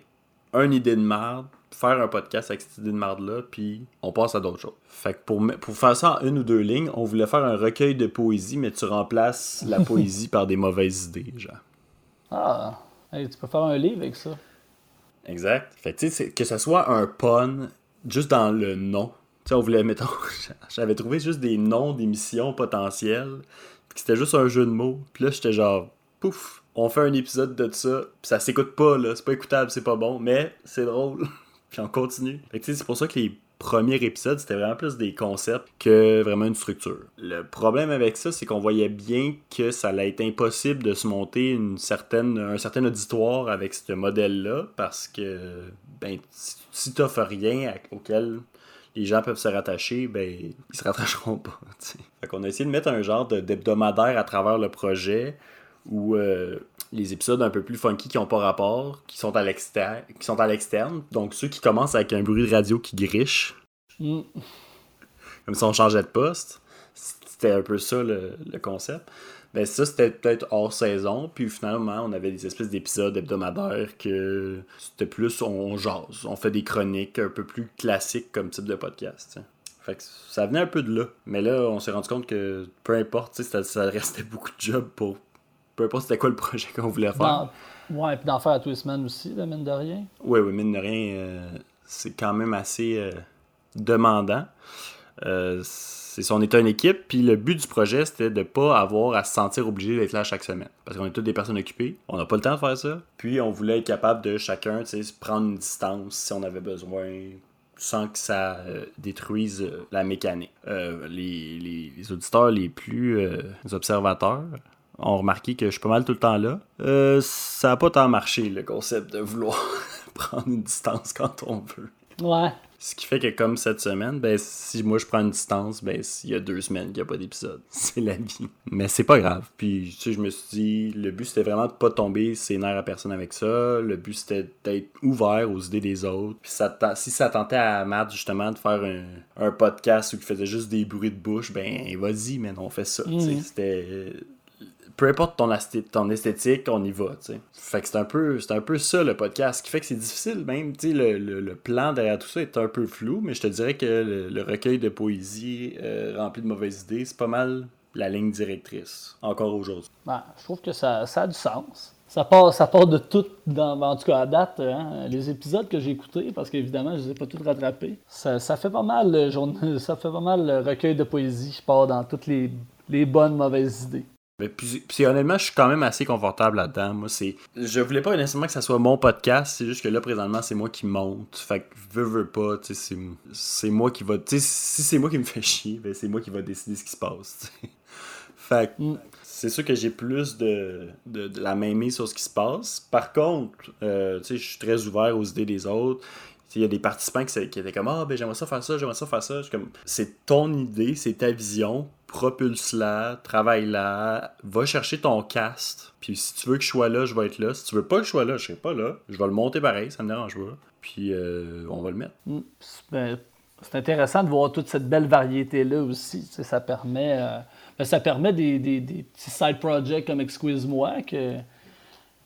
une idée de merde, faire un podcast avec cette idée de merde-là, puis on passe à d'autres choses. Fait que pour, pour faire ça en une ou deux lignes, on voulait faire un recueil de poésie, mais tu remplaces la poésie par des mauvaises idées, genre. Ah, hey, tu peux faire un livre avec ça. Exact. Fait que, tu sais, que ce soit un pun juste dans le nom. Tu sais, on voulait, mettons, j'avais trouvé juste des noms d'émissions potentielles, puis c'était juste un jeu de mots. Puis là, j'étais genre, pouf, on fait un épisode de ça, puis ça s'écoute pas, là, c'est pas écoutable, c'est pas bon, mais c'est drôle. puis on continue. C'est pour ça que les premiers épisodes, c'était vraiment plus des concepts que vraiment une structure. Le problème avec ça, c'est qu'on voyait bien que ça allait être impossible de se monter une certaine, un certain auditoire avec ce modèle-là, parce que ben, si- t'offres rien auquel les gens peuvent se rattacher, ben, ils se rattacheront pas. t'sais. Fait qu'on a essayé de mettre un genre d'hebdomadaire à travers le projet où euh, les épisodes un peu plus funky qui n'ont pas rapport, qui sont à l'externe, qui sont à l'externe. Donc ceux qui commencent avec un bruit de radio qui griche, Mm. comme si on changeait de poste. C'était un peu ça le, concept. Ben ça, c'était peut-être hors saison. Puis finalement, on avait des espèces d'épisodes hebdomadaires que c'était plus on, jase. On fait des chroniques un peu plus classiques comme type de podcast. Fait que ça venait un peu de là. Mais là, on s'est rendu compte que peu importe, ça, ça restait beaucoup de job pour. Peu importe c'était quoi le projet qu'on voulait faire. Dans- Ouais, puis d'en faire à tous les semaines aussi, là, mine de rien. Oui, oui, mine de rien, euh, c'est quand même assez euh, demandant. Euh, c'est ça, on était une équipe, puis le but du projet, c'était de pas avoir à se sentir obligé d'être là chaque semaine. Parce qu'on est toutes des personnes occupées, on n'a pas le temps de faire ça. Puis on voulait être capable de chacun, tu sais, se prendre une distance si on avait besoin, sans que ça euh, détruise euh, la mécanique. Euh, les, les- les auditeurs les plus observateurs ont remarqué que je suis pas mal tout le temps là. Euh, ça a pas tant marché, le concept de vouloir prendre une distance quand on veut. Ouais. Ce qui fait que comme cette semaine, ben si moi je prends une distance, ben s'il y a deux semaines qu'il n'y a pas d'épisode. C'est la vie. Mais c'est pas grave. Puis tu sais, je me suis dit, le but c'était vraiment de pas tomber ses nerfs à personne avec ça. Le but c'était d'être ouvert aux idées des autres. Puis ça, si ça tentait à Matt justement de faire un, un podcast où il faisait juste des bruits de bouche, ben vas-y, mais on fait ça. Mhm. C'était peu importe ton, esthétique, on y va, tu sais. Fait que c'est un peu un peu ça le podcast, ce qui fait que c'est difficile même, tu le, le- le plan derrière tout ça est un peu flou, mais je te dirais que le, le recueil de poésie euh, rempli de mauvaises idées, c'est pas mal la ligne directrice, encore aujourd'hui. Ouais, je trouve que ça, ça a du sens. Ça part, ça part de tout, dans, en tout cas à date, hein, les épisodes que j'ai écoutés, parce qu'évidemment, je ne les ai pas tous rattrapés. Ça, fait pas mal le journa- ça fait pas mal le recueil de poésie. Je pars dans toutes les, les bonnes, mauvaises idées. Mais puis, honnêtement, je suis quand même assez confortable là-dedans. Moi, c'est. Je voulais pas nécessairement que ça soit mon podcast, c'est juste que là, présentement, c'est moi qui monte. Fait que veux, veux pas, c'est, moi qui va. Si c'est moi qui me fais chier, ben c'est moi qui va décider ce qui se passe. Fait que c'est sûr que j'ai plus de, de, de la main mise sur ce qui se passe. Par contre, euh, tu sais, je suis très ouvert aux idées des autres. Il y a des participants qui, étaient comme Ah, ben j'aimerais ça faire ça, j'aimerais ça faire ça. Comme C'est ton idée, c'est ta vision. Propulse-la, travaille-la, va chercher ton cast. Puis si tu veux que je sois là, je vais être là. Si tu veux pas que je sois là, je serai pas là. Je vais le monter pareil, ça me dérange pas. Puis euh, on va le mettre. Mm. C'est- intéressant de voir toute cette belle variété-là aussi. Tu sais, ça permet, euh, ben, ça permet des, des- des petits side projects comme Excuse-moi que.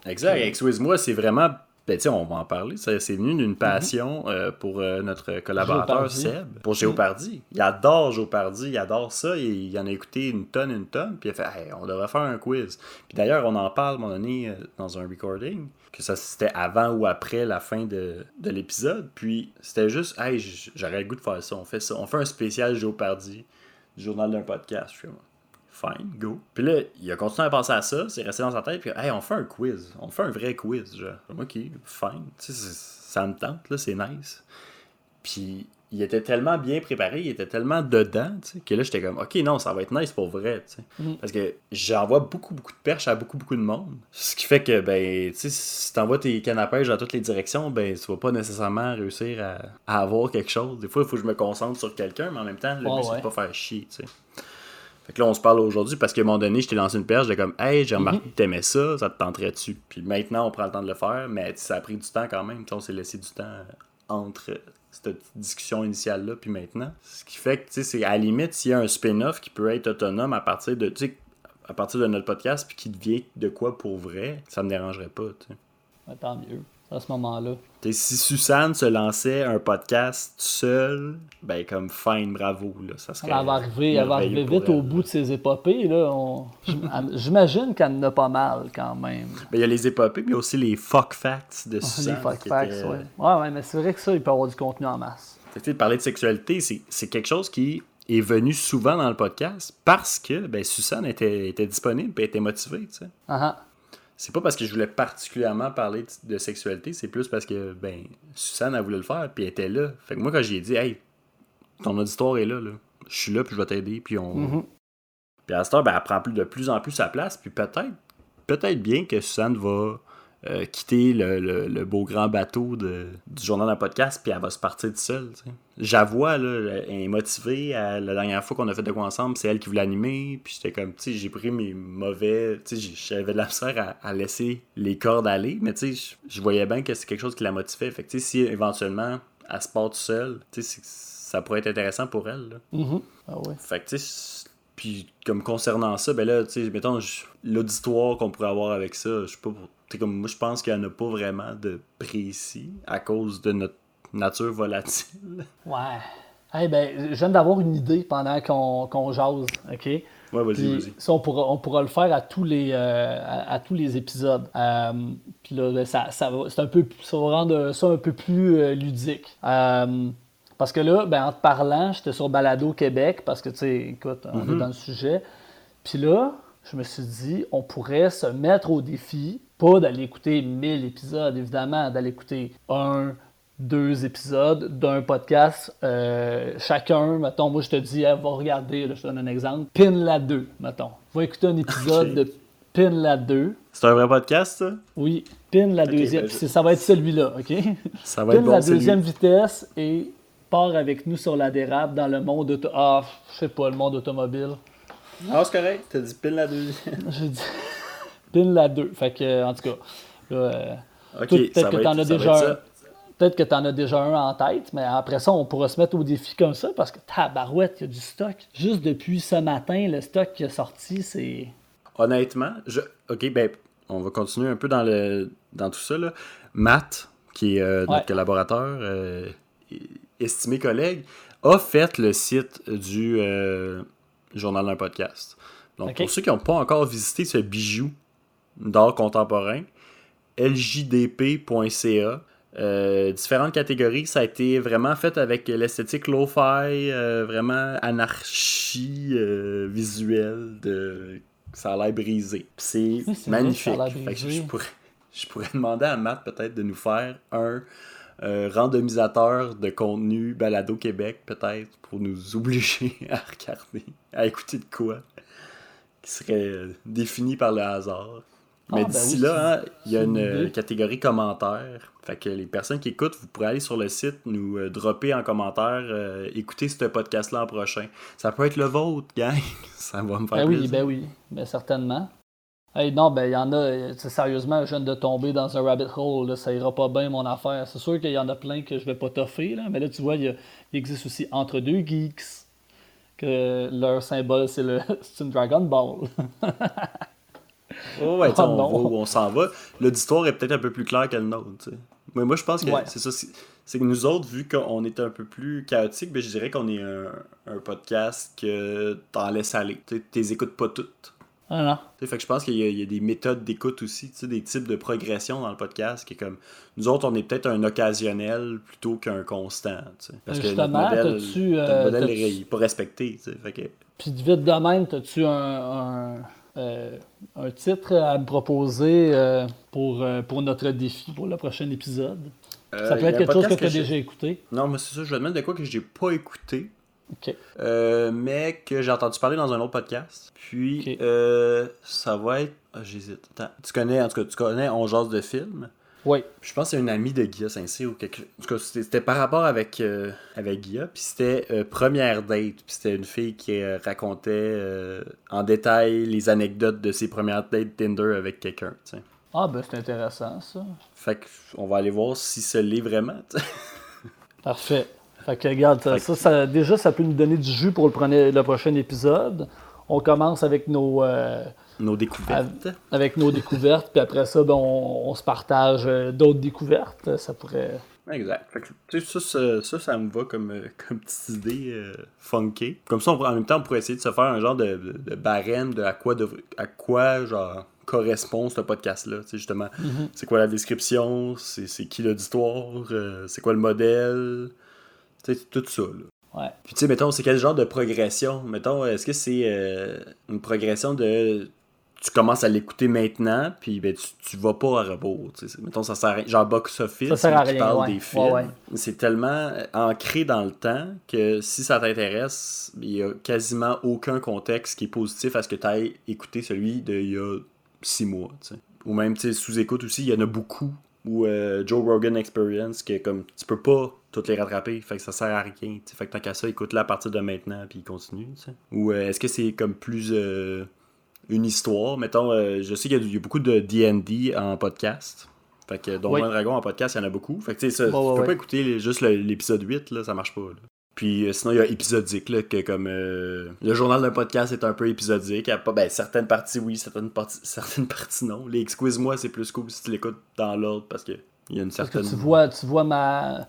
Exact. Excuse-moi, c'est vraiment. Ben, on va en parler. C'est venu d'une passion euh, pour euh, notre collaborateur. Seb, pour Géopardy. Il adore Géopardy, il adore ça. il en a écouté une tonne, une tonne. Puis il a fait, Hey, on devrait faire un quiz. Puis d'ailleurs, on en parle à un moment donné euh, dans un recording, que ça c'était avant ou après la fin de, de l'épisode. Puis c'était juste, hey, j'aurais le goût de faire ça. On fait ça. On fait un spécial Géopardy, du journal d'un podcast. Je Fine, go. Puis là, il a continué à penser à ça, c'est resté dans sa tête, puis hey, on fait un quiz. On fait un vrai quiz, genre. Ok, fine. Tu sais, ça me tente, là, c'est nice. Puis il était tellement bien préparé, il était tellement dedans, tu sais, que là, j'étais comme, ok, non, ça va être nice pour vrai, tu sais. Mhm. Parce que j'envoie beaucoup, beaucoup de perches à beaucoup, beaucoup de monde. Ce qui fait que, ben, tu sais, si t'envoies tes pêche dans toutes les directions, ben, tu vas pas nécessairement réussir à, à avoir quelque chose. Des fois, il faut que je me concentre sur quelqu'un, mais en même temps, le Ouais, but, c'est de pas faire chier, tu sais. Fait que là, on se parle aujourd'hui parce qu'à un moment donné, je t'ai lancé une perche, j'étais comme, hey, j'ai remarqué que t'aimais ça, ça te tenterait-tu? Puis maintenant, on prend le temps de le faire, mais ça a pris du temps quand même. Tu sais, on s'est laissé du temps entre cette discussion initiale-là, puis maintenant. Ce qui fait que, tu sais, c'est à la limite, s'il y a un spin-off qui peut être autonome à partir de, tu sais, à partir de notre podcast, puis qui devient de quoi pour vrai, ça me dérangerait pas, tu sais. tant mieux, à ce moment-là. Si Suzanne se lançait un podcast seule, ben comme fine, bravo, là, ça serait Elle va arriver, elle va arriver vite elle. au bout de ses épopées. Là, on- J'imagine qu'elle en a pas mal quand même. Ben, il y a les épopées, mais il y a aussi les fuck facts de Les Suzanne. fuck qui facts, étaient- ouais. Ouais, ouais, mais c'est vrai que ça, il peut y avoir du contenu en masse. De parler de sexualité, c'est quelque chose qui est venu souvent dans le podcast parce que ben, Suzanne était, était disponible et était motivée. tu sais. Ah, ah. C'est pas parce que je voulais particulièrement parler de, sexualité, c'est plus parce que ben Suzanne, elle voulait le faire, puis elle était là. Fait que moi, quand j'ai dit, hey, ton auditoire est là, là. je suis là, puis je vais t'aider, puis on. Mhm. Puis à cette heure, ben, elle prend de plus en plus sa place, puis peut-être peut-être bien que Suzanne va euh, quitter le, le- le beau grand bateau de- du journal d'un podcast, puis elle va se partir toute seule. J'avoue, là, elle est motivée. La dernière fois qu'on a fait de quoi ensemble, c'est elle qui voulait animer. Puis j'étais comme, tu sais, j'ai pris mes mauvais. Tu sais, j'avais de la misère à, à laisser les cordes aller, mais tu sais, je- voyais bien que c'est quelque chose qui la motivait. Fait que, tu sais, si éventuellement elle se part toute seule, tu sais, c'est- ça pourrait être intéressant pour elle. là. Mhm. Ah ouais. Fait que, tu sais, puis comme concernant ça, ben là, tu sais, mettons, l'auditoire qu'on pourrait avoir avec ça, je sais pas, pour- comme moi, je pense qu'il n'y en a pas vraiment de précis à cause de notre nature volatile. Ouais. Eh ben, je viens d'avoir une idée pendant qu'on qu'on jase, OK? Ouais, vas-y, vas-y. ça, on pourra, on pourra le faire à tous les, euh, à, à tous les épisodes. Euh, puis là, ben, ça, ça va, un peu, ça va rendre ça un peu plus euh, ludique. Parce que là, ben, en te parlant, j'étais sur Balado Québec, parce que, tu sais, écoute, on est dans le sujet. Puis là, je me suis dit, on pourrait se mettre au défi, pas d'aller écouter 1000 épisodes, évidemment, d'aller écouter un, deux épisodes d'un podcast, euh, chacun, mettons, moi je te dis, hey, va regarder, là, je te donne un exemple, Pin la 2, mettons. Va écouter un épisode de Pin la 2. C'est un vrai podcast, ça? Oui, Pin la deuxième. ben, je- Ça va être celui-là, OK? Ça va Pin être bon, la deuxième lui. vitesse et part avec nous sur la dérape dans le monde auto... Ah, je sais pas, le monde automobile. Ah, c'est correct, t'as dit pile la deuxième. J'ai dit Pin la 2. Fait que, en tout cas, euh, peut-être que t'en être- as déjà. Peut-être que tu en as déjà un en tête, mais après ça, on pourra se mettre au défi comme ça parce que tabarouette, il y a du stock. Juste depuis ce matin, le stock qui est sorti, c'est. Honnêtement, je... ok, ben, on va continuer un peu dans, le... dans tout ça. Là. Matt, qui est euh, notre Ouais. collaborateur, euh, estimé collègue, a fait le site du euh, Journal d'un podcast. Donc, pour ceux qui n'ont pas encore visité ce bijou d'art contemporain, ljdp.ca. euh, différentes catégories, ça a été vraiment fait avec l'esthétique lo-fi, euh, vraiment anarchie euh, visuelle, de... ça a l'air brisé. C'est magnifique. Fait que je, pourrais, je pourrais demander à Matt peut-être de nous faire un euh, randomisateur de contenu Balado Québec, peut-être, pour nous obliger à regarder, à écouter de quoi qui serait défini par le hasard. Ah, Mais ben d'ici oui, là, hein, il y a une catégorie commentaires. Fait que les personnes qui écoutent, vous pourrez aller sur le site, nous euh, dropper en commentaire, euh, écouter ce podcast-là en prochain. Ça peut être le vôtre, gang. Ça va me faire Ben oui, plaisir. ben oui, ben certainement. Hey, non, ben il y en a, euh, sérieusement, je viens de tomber dans un rabbit hole, là, ça ira pas bien mon affaire. C'est sûr qu'il y en a plein que je vais pas toffer, là, mais là tu vois, il, y a- il existe aussi Entre deux Geeks, que leur symbole c'est le c'est une Dragon Ball. Oh, ouais, tu Oh on s'en va. L'auditoire est peut-être un peu plus clair que le nôtre. tu. Mais moi, je pense que Ouais. c'est ça. c'est- que nous autres, vu qu'on est un peu plus chaotique, ben, je dirais qu'on est un, un podcast que t'en laisses aller. Tu t'es écoutes pas toutes. Ah non. Tu fait que je pense qu'il y, a- il y a des méthodes d'écoute aussi, tu des types de progression dans le podcast qui est comme nous autres on est peut-être un occasionnel plutôt qu'un constant, tu parce que notre modèle, t'as-tu, notre euh, modèle t'as-tu- est pas respecté, tu. Fait que Puis vite de même, as-tu un, un, euh, un titre à me proposer euh, pour, euh, pour notre défi pour le prochain épisode? Ça peut être quelque chose que tu as déjà écouté. Non, mais c'est ça, je vais te mettre de quoi que j'ai pas écouté. Mais que j'ai entendu parler dans un autre podcast. Puis, euh, ça va être. ah, J'hésite. Tu connais, en tout cas, tu connais On jase de film. Oui. Je pense que c'est une amie de Guilla Saint-Cyr ou quelque chose. En tout cas, c'était par rapport avec, euh, avec Guilla. Puis c'était euh, Première Date. Puis c'était une fille qui euh, racontait euh, en détail les anecdotes de ses premières dates Tinder avec quelqu'un. Ah, ben c'est intéressant, ça. Fait que on va aller voir si ça l'est vraiment. Parfait. Fait que regarde, ça, que- ça, ça- déjà, ça peut nous donner du jus pour le, le prochain épisode. On commence avec nos, Nos découvertes. avec nos découvertes, puis après ça, ben, on, on se partage euh, d'autres découvertes. Ça pourrait. Exact. Fait que, ça, ça, ça, ça me va comme, euh, comme petite idée euh, funky. Comme ça, on en même temps, on pourrait essayer de se faire un genre de, de, de barème de à quoi, à quoi genre, correspond ce podcast-là. Justement, c'est quoi la description, c'est qui l'auditoire, euh, c'est quoi le modèle, tout ça. Là. Ouais. Puis, tu sais, mettons, c'est quel genre de progression? Mettons, est-ce que c'est euh, une progression de. Tu commences à l'écouter maintenant, puis ben, tu, tu vas pas à rebours. tu sais. Mettons, ça sert à rien. Genre Box Office, Ça sert à qui rien, parle ouais. des films. Ouais, ouais. C'est tellement euh, ancré dans le temps que si ça t'intéresse, il y a quasiment aucun contexte qui est positif à ce que tu ailles écouter celui d'il y a six mois. ou même, sous-écoute aussi, il y en a beaucoup. Ou euh, Joe Rogan Experience, que comme tu peux pas toutes les rattraper, fait que ça sert à rien. t'sais. Fait que tant qu'à ça, écoute-la à partir de maintenant, puis continue. t'sais. Ou euh, est-ce que c'est comme plus euh, une histoire Mettons, euh, je sais qu'il y, a- il y a beaucoup de DD en podcast. Fait que Oui. Dragons en podcast, il y en a beaucoup. Fait que tu sais, ouais, tu peux ouais. pas écouter les- juste l'épisode 8, là, ça marche pas. là. Puis euh, sinon, il y a épisodique, là, que comme euh, le journal d'un podcast est un peu épisodique. Il y a pas, ben, certaines parties, oui, certaines parties, certaines parties, non. Les Excuse-moi, c'est plus cool si tu l'écoutes dans l'ordre parce que il y a une Parce que certaine. tu vois, tu vois ma,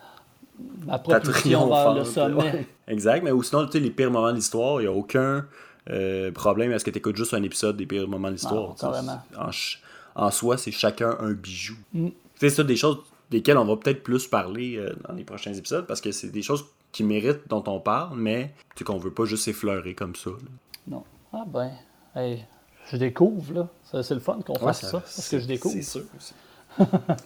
ma propulsion vers le sommet. ouais. Exact, mais ou sinon, tu sais, les pires moments de l'histoire, il n'y a aucun euh, problème à ce que tu écoutes juste un épisode des pires moments de l'histoire? En, en soi, c'est chacun un bijou. Mm. C'est ça, des choses desquelles on va peut-être plus parler euh, dans les prochains épisodes parce que c'est des choses qui méritent dont on parle, mais qu'on veut pas juste effleurer comme ça. là. Non. Ah ben, hey, je découvre, là. Ça, C'est le fun qu'on fasse ça, parce que je découvre. C'est sûr aussi.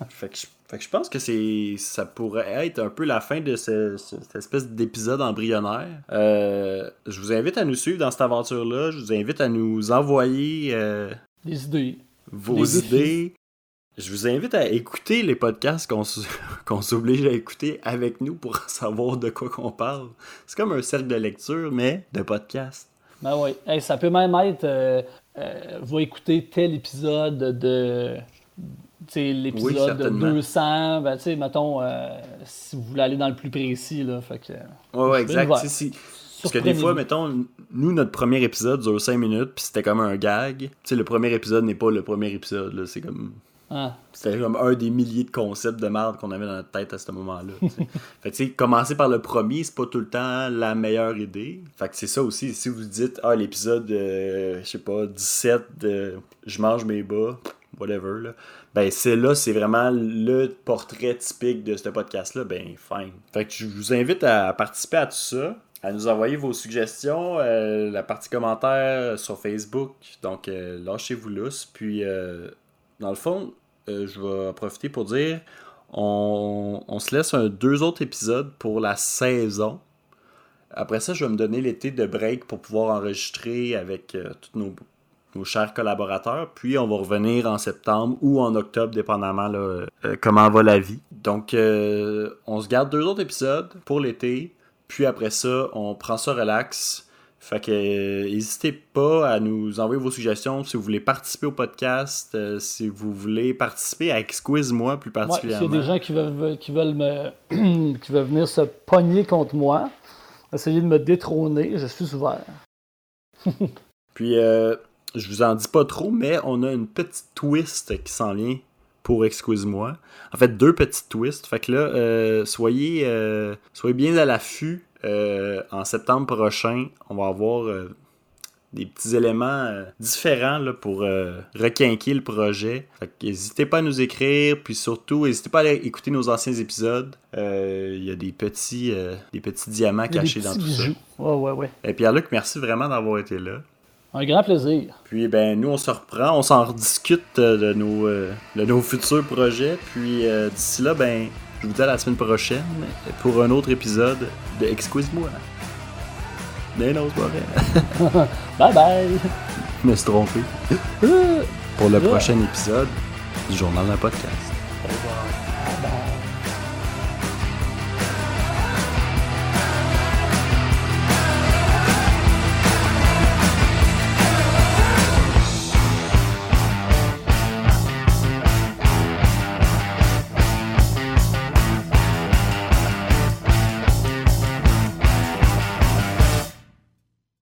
fait, que je, fait que je pense que c'est ça pourrait être un peu la fin de ce- ce- cette espèce d'épisode embryonnaire. Euh, je vous invite à nous suivre dans cette aventure-là. Je vous invite à nous envoyer euh, Des idées. vos idées. Je vous invite à écouter les podcasts qu'on s'oblige à écouter avec nous pour savoir de quoi qu'on parle. C'est comme un cercle de lecture, mais de podcast. Ben oui. Hey, ça peut même être. Euh, euh, va écouter tel épisode de. Oui, l'épisode de certainement. 200. Ben, tu sais, mettons, euh, si vous voulez aller dans le plus précis, là. Fait que. Ouais, exact. si- Parce que des fois, mettons, nous, notre premier épisode dure 5 minutes, puis c'était comme un gag. Tu sais, le premier épisode n'est pas le premier épisode, là. C'est comme. Ah, C'était comme un des milliers de concepts de merde qu'on avait dans notre tête à ce moment-là. fait que, tu sais, commencer par le premier, c'est pas tout le temps la meilleure idée. Fait que c'est ça aussi. Si vous dites, ah, l'épisode, euh, je sais pas, 17 de Je mange mes bas, whatever, là. Ben, c'est là, c'est vraiment le portrait typique de ce podcast-là. Ben, fine. Fait que je vous invite à participer à tout ça. À nous envoyer vos suggestions, euh, la partie commentaire sur Facebook. Donc, euh, lâchez-vous lousse. Puis, euh, dans le fond, euh, je vais en profiter pour dire on, on se laisse un, deux autres épisodes pour la saison. Après ça, je vais me donner l'été de break pour pouvoir enregistrer avec tous nos, nos chers collaborateurs. Puis on va revenir en septembre ou en octobre, dépendamment là, euh, comment va la vie. Donc, euh, on se garde deux autres épisodes pour l'été. Puis après ça, on prend ça relax. Fait que euh, n'hésitez pas à nous envoyer vos suggestions si vous voulez participer au podcast, si vous voulez participer à Exquise-moi plus ouais, s'il y a particulièrement. des gens qui veulent, qui veulent me. qui veulent venir se pogner contre moi, essayer de me détrôner, je suis ouvert. Puis, euh, je vous en dis pas trop, mais on a une petite twist qui s'en vient pour Excuse-moi. En fait, deux petites twists. Fait que là, euh, soyez, euh, soyez bien à l'affût. Euh, en septembre prochain, on va avoir des petits éléments différents là, pour requinquer le projet. Fait que n'hésitez pas à nous écrire, puis surtout, n'hésitez pas à aller écouter nos anciens épisodes. Il y a des petits, des petits diamants des cachés dans tout ça. bijoux. Ouais, ouais, ouais. Et Pierre-Luc, merci vraiment d'avoir été là. Un grand plaisir. Puis ben nous on se reprend, on s'en rediscute euh, de nos, euh, de nos futurs projets. Puis euh, d'ici là, ben je vous dis à la semaine prochaine pour un autre épisode de Excuse-moi. Mais non, c'est pas vrai. Bye bye! Je me suis trompé. pour le prochain épisode du Journal d'un podcast.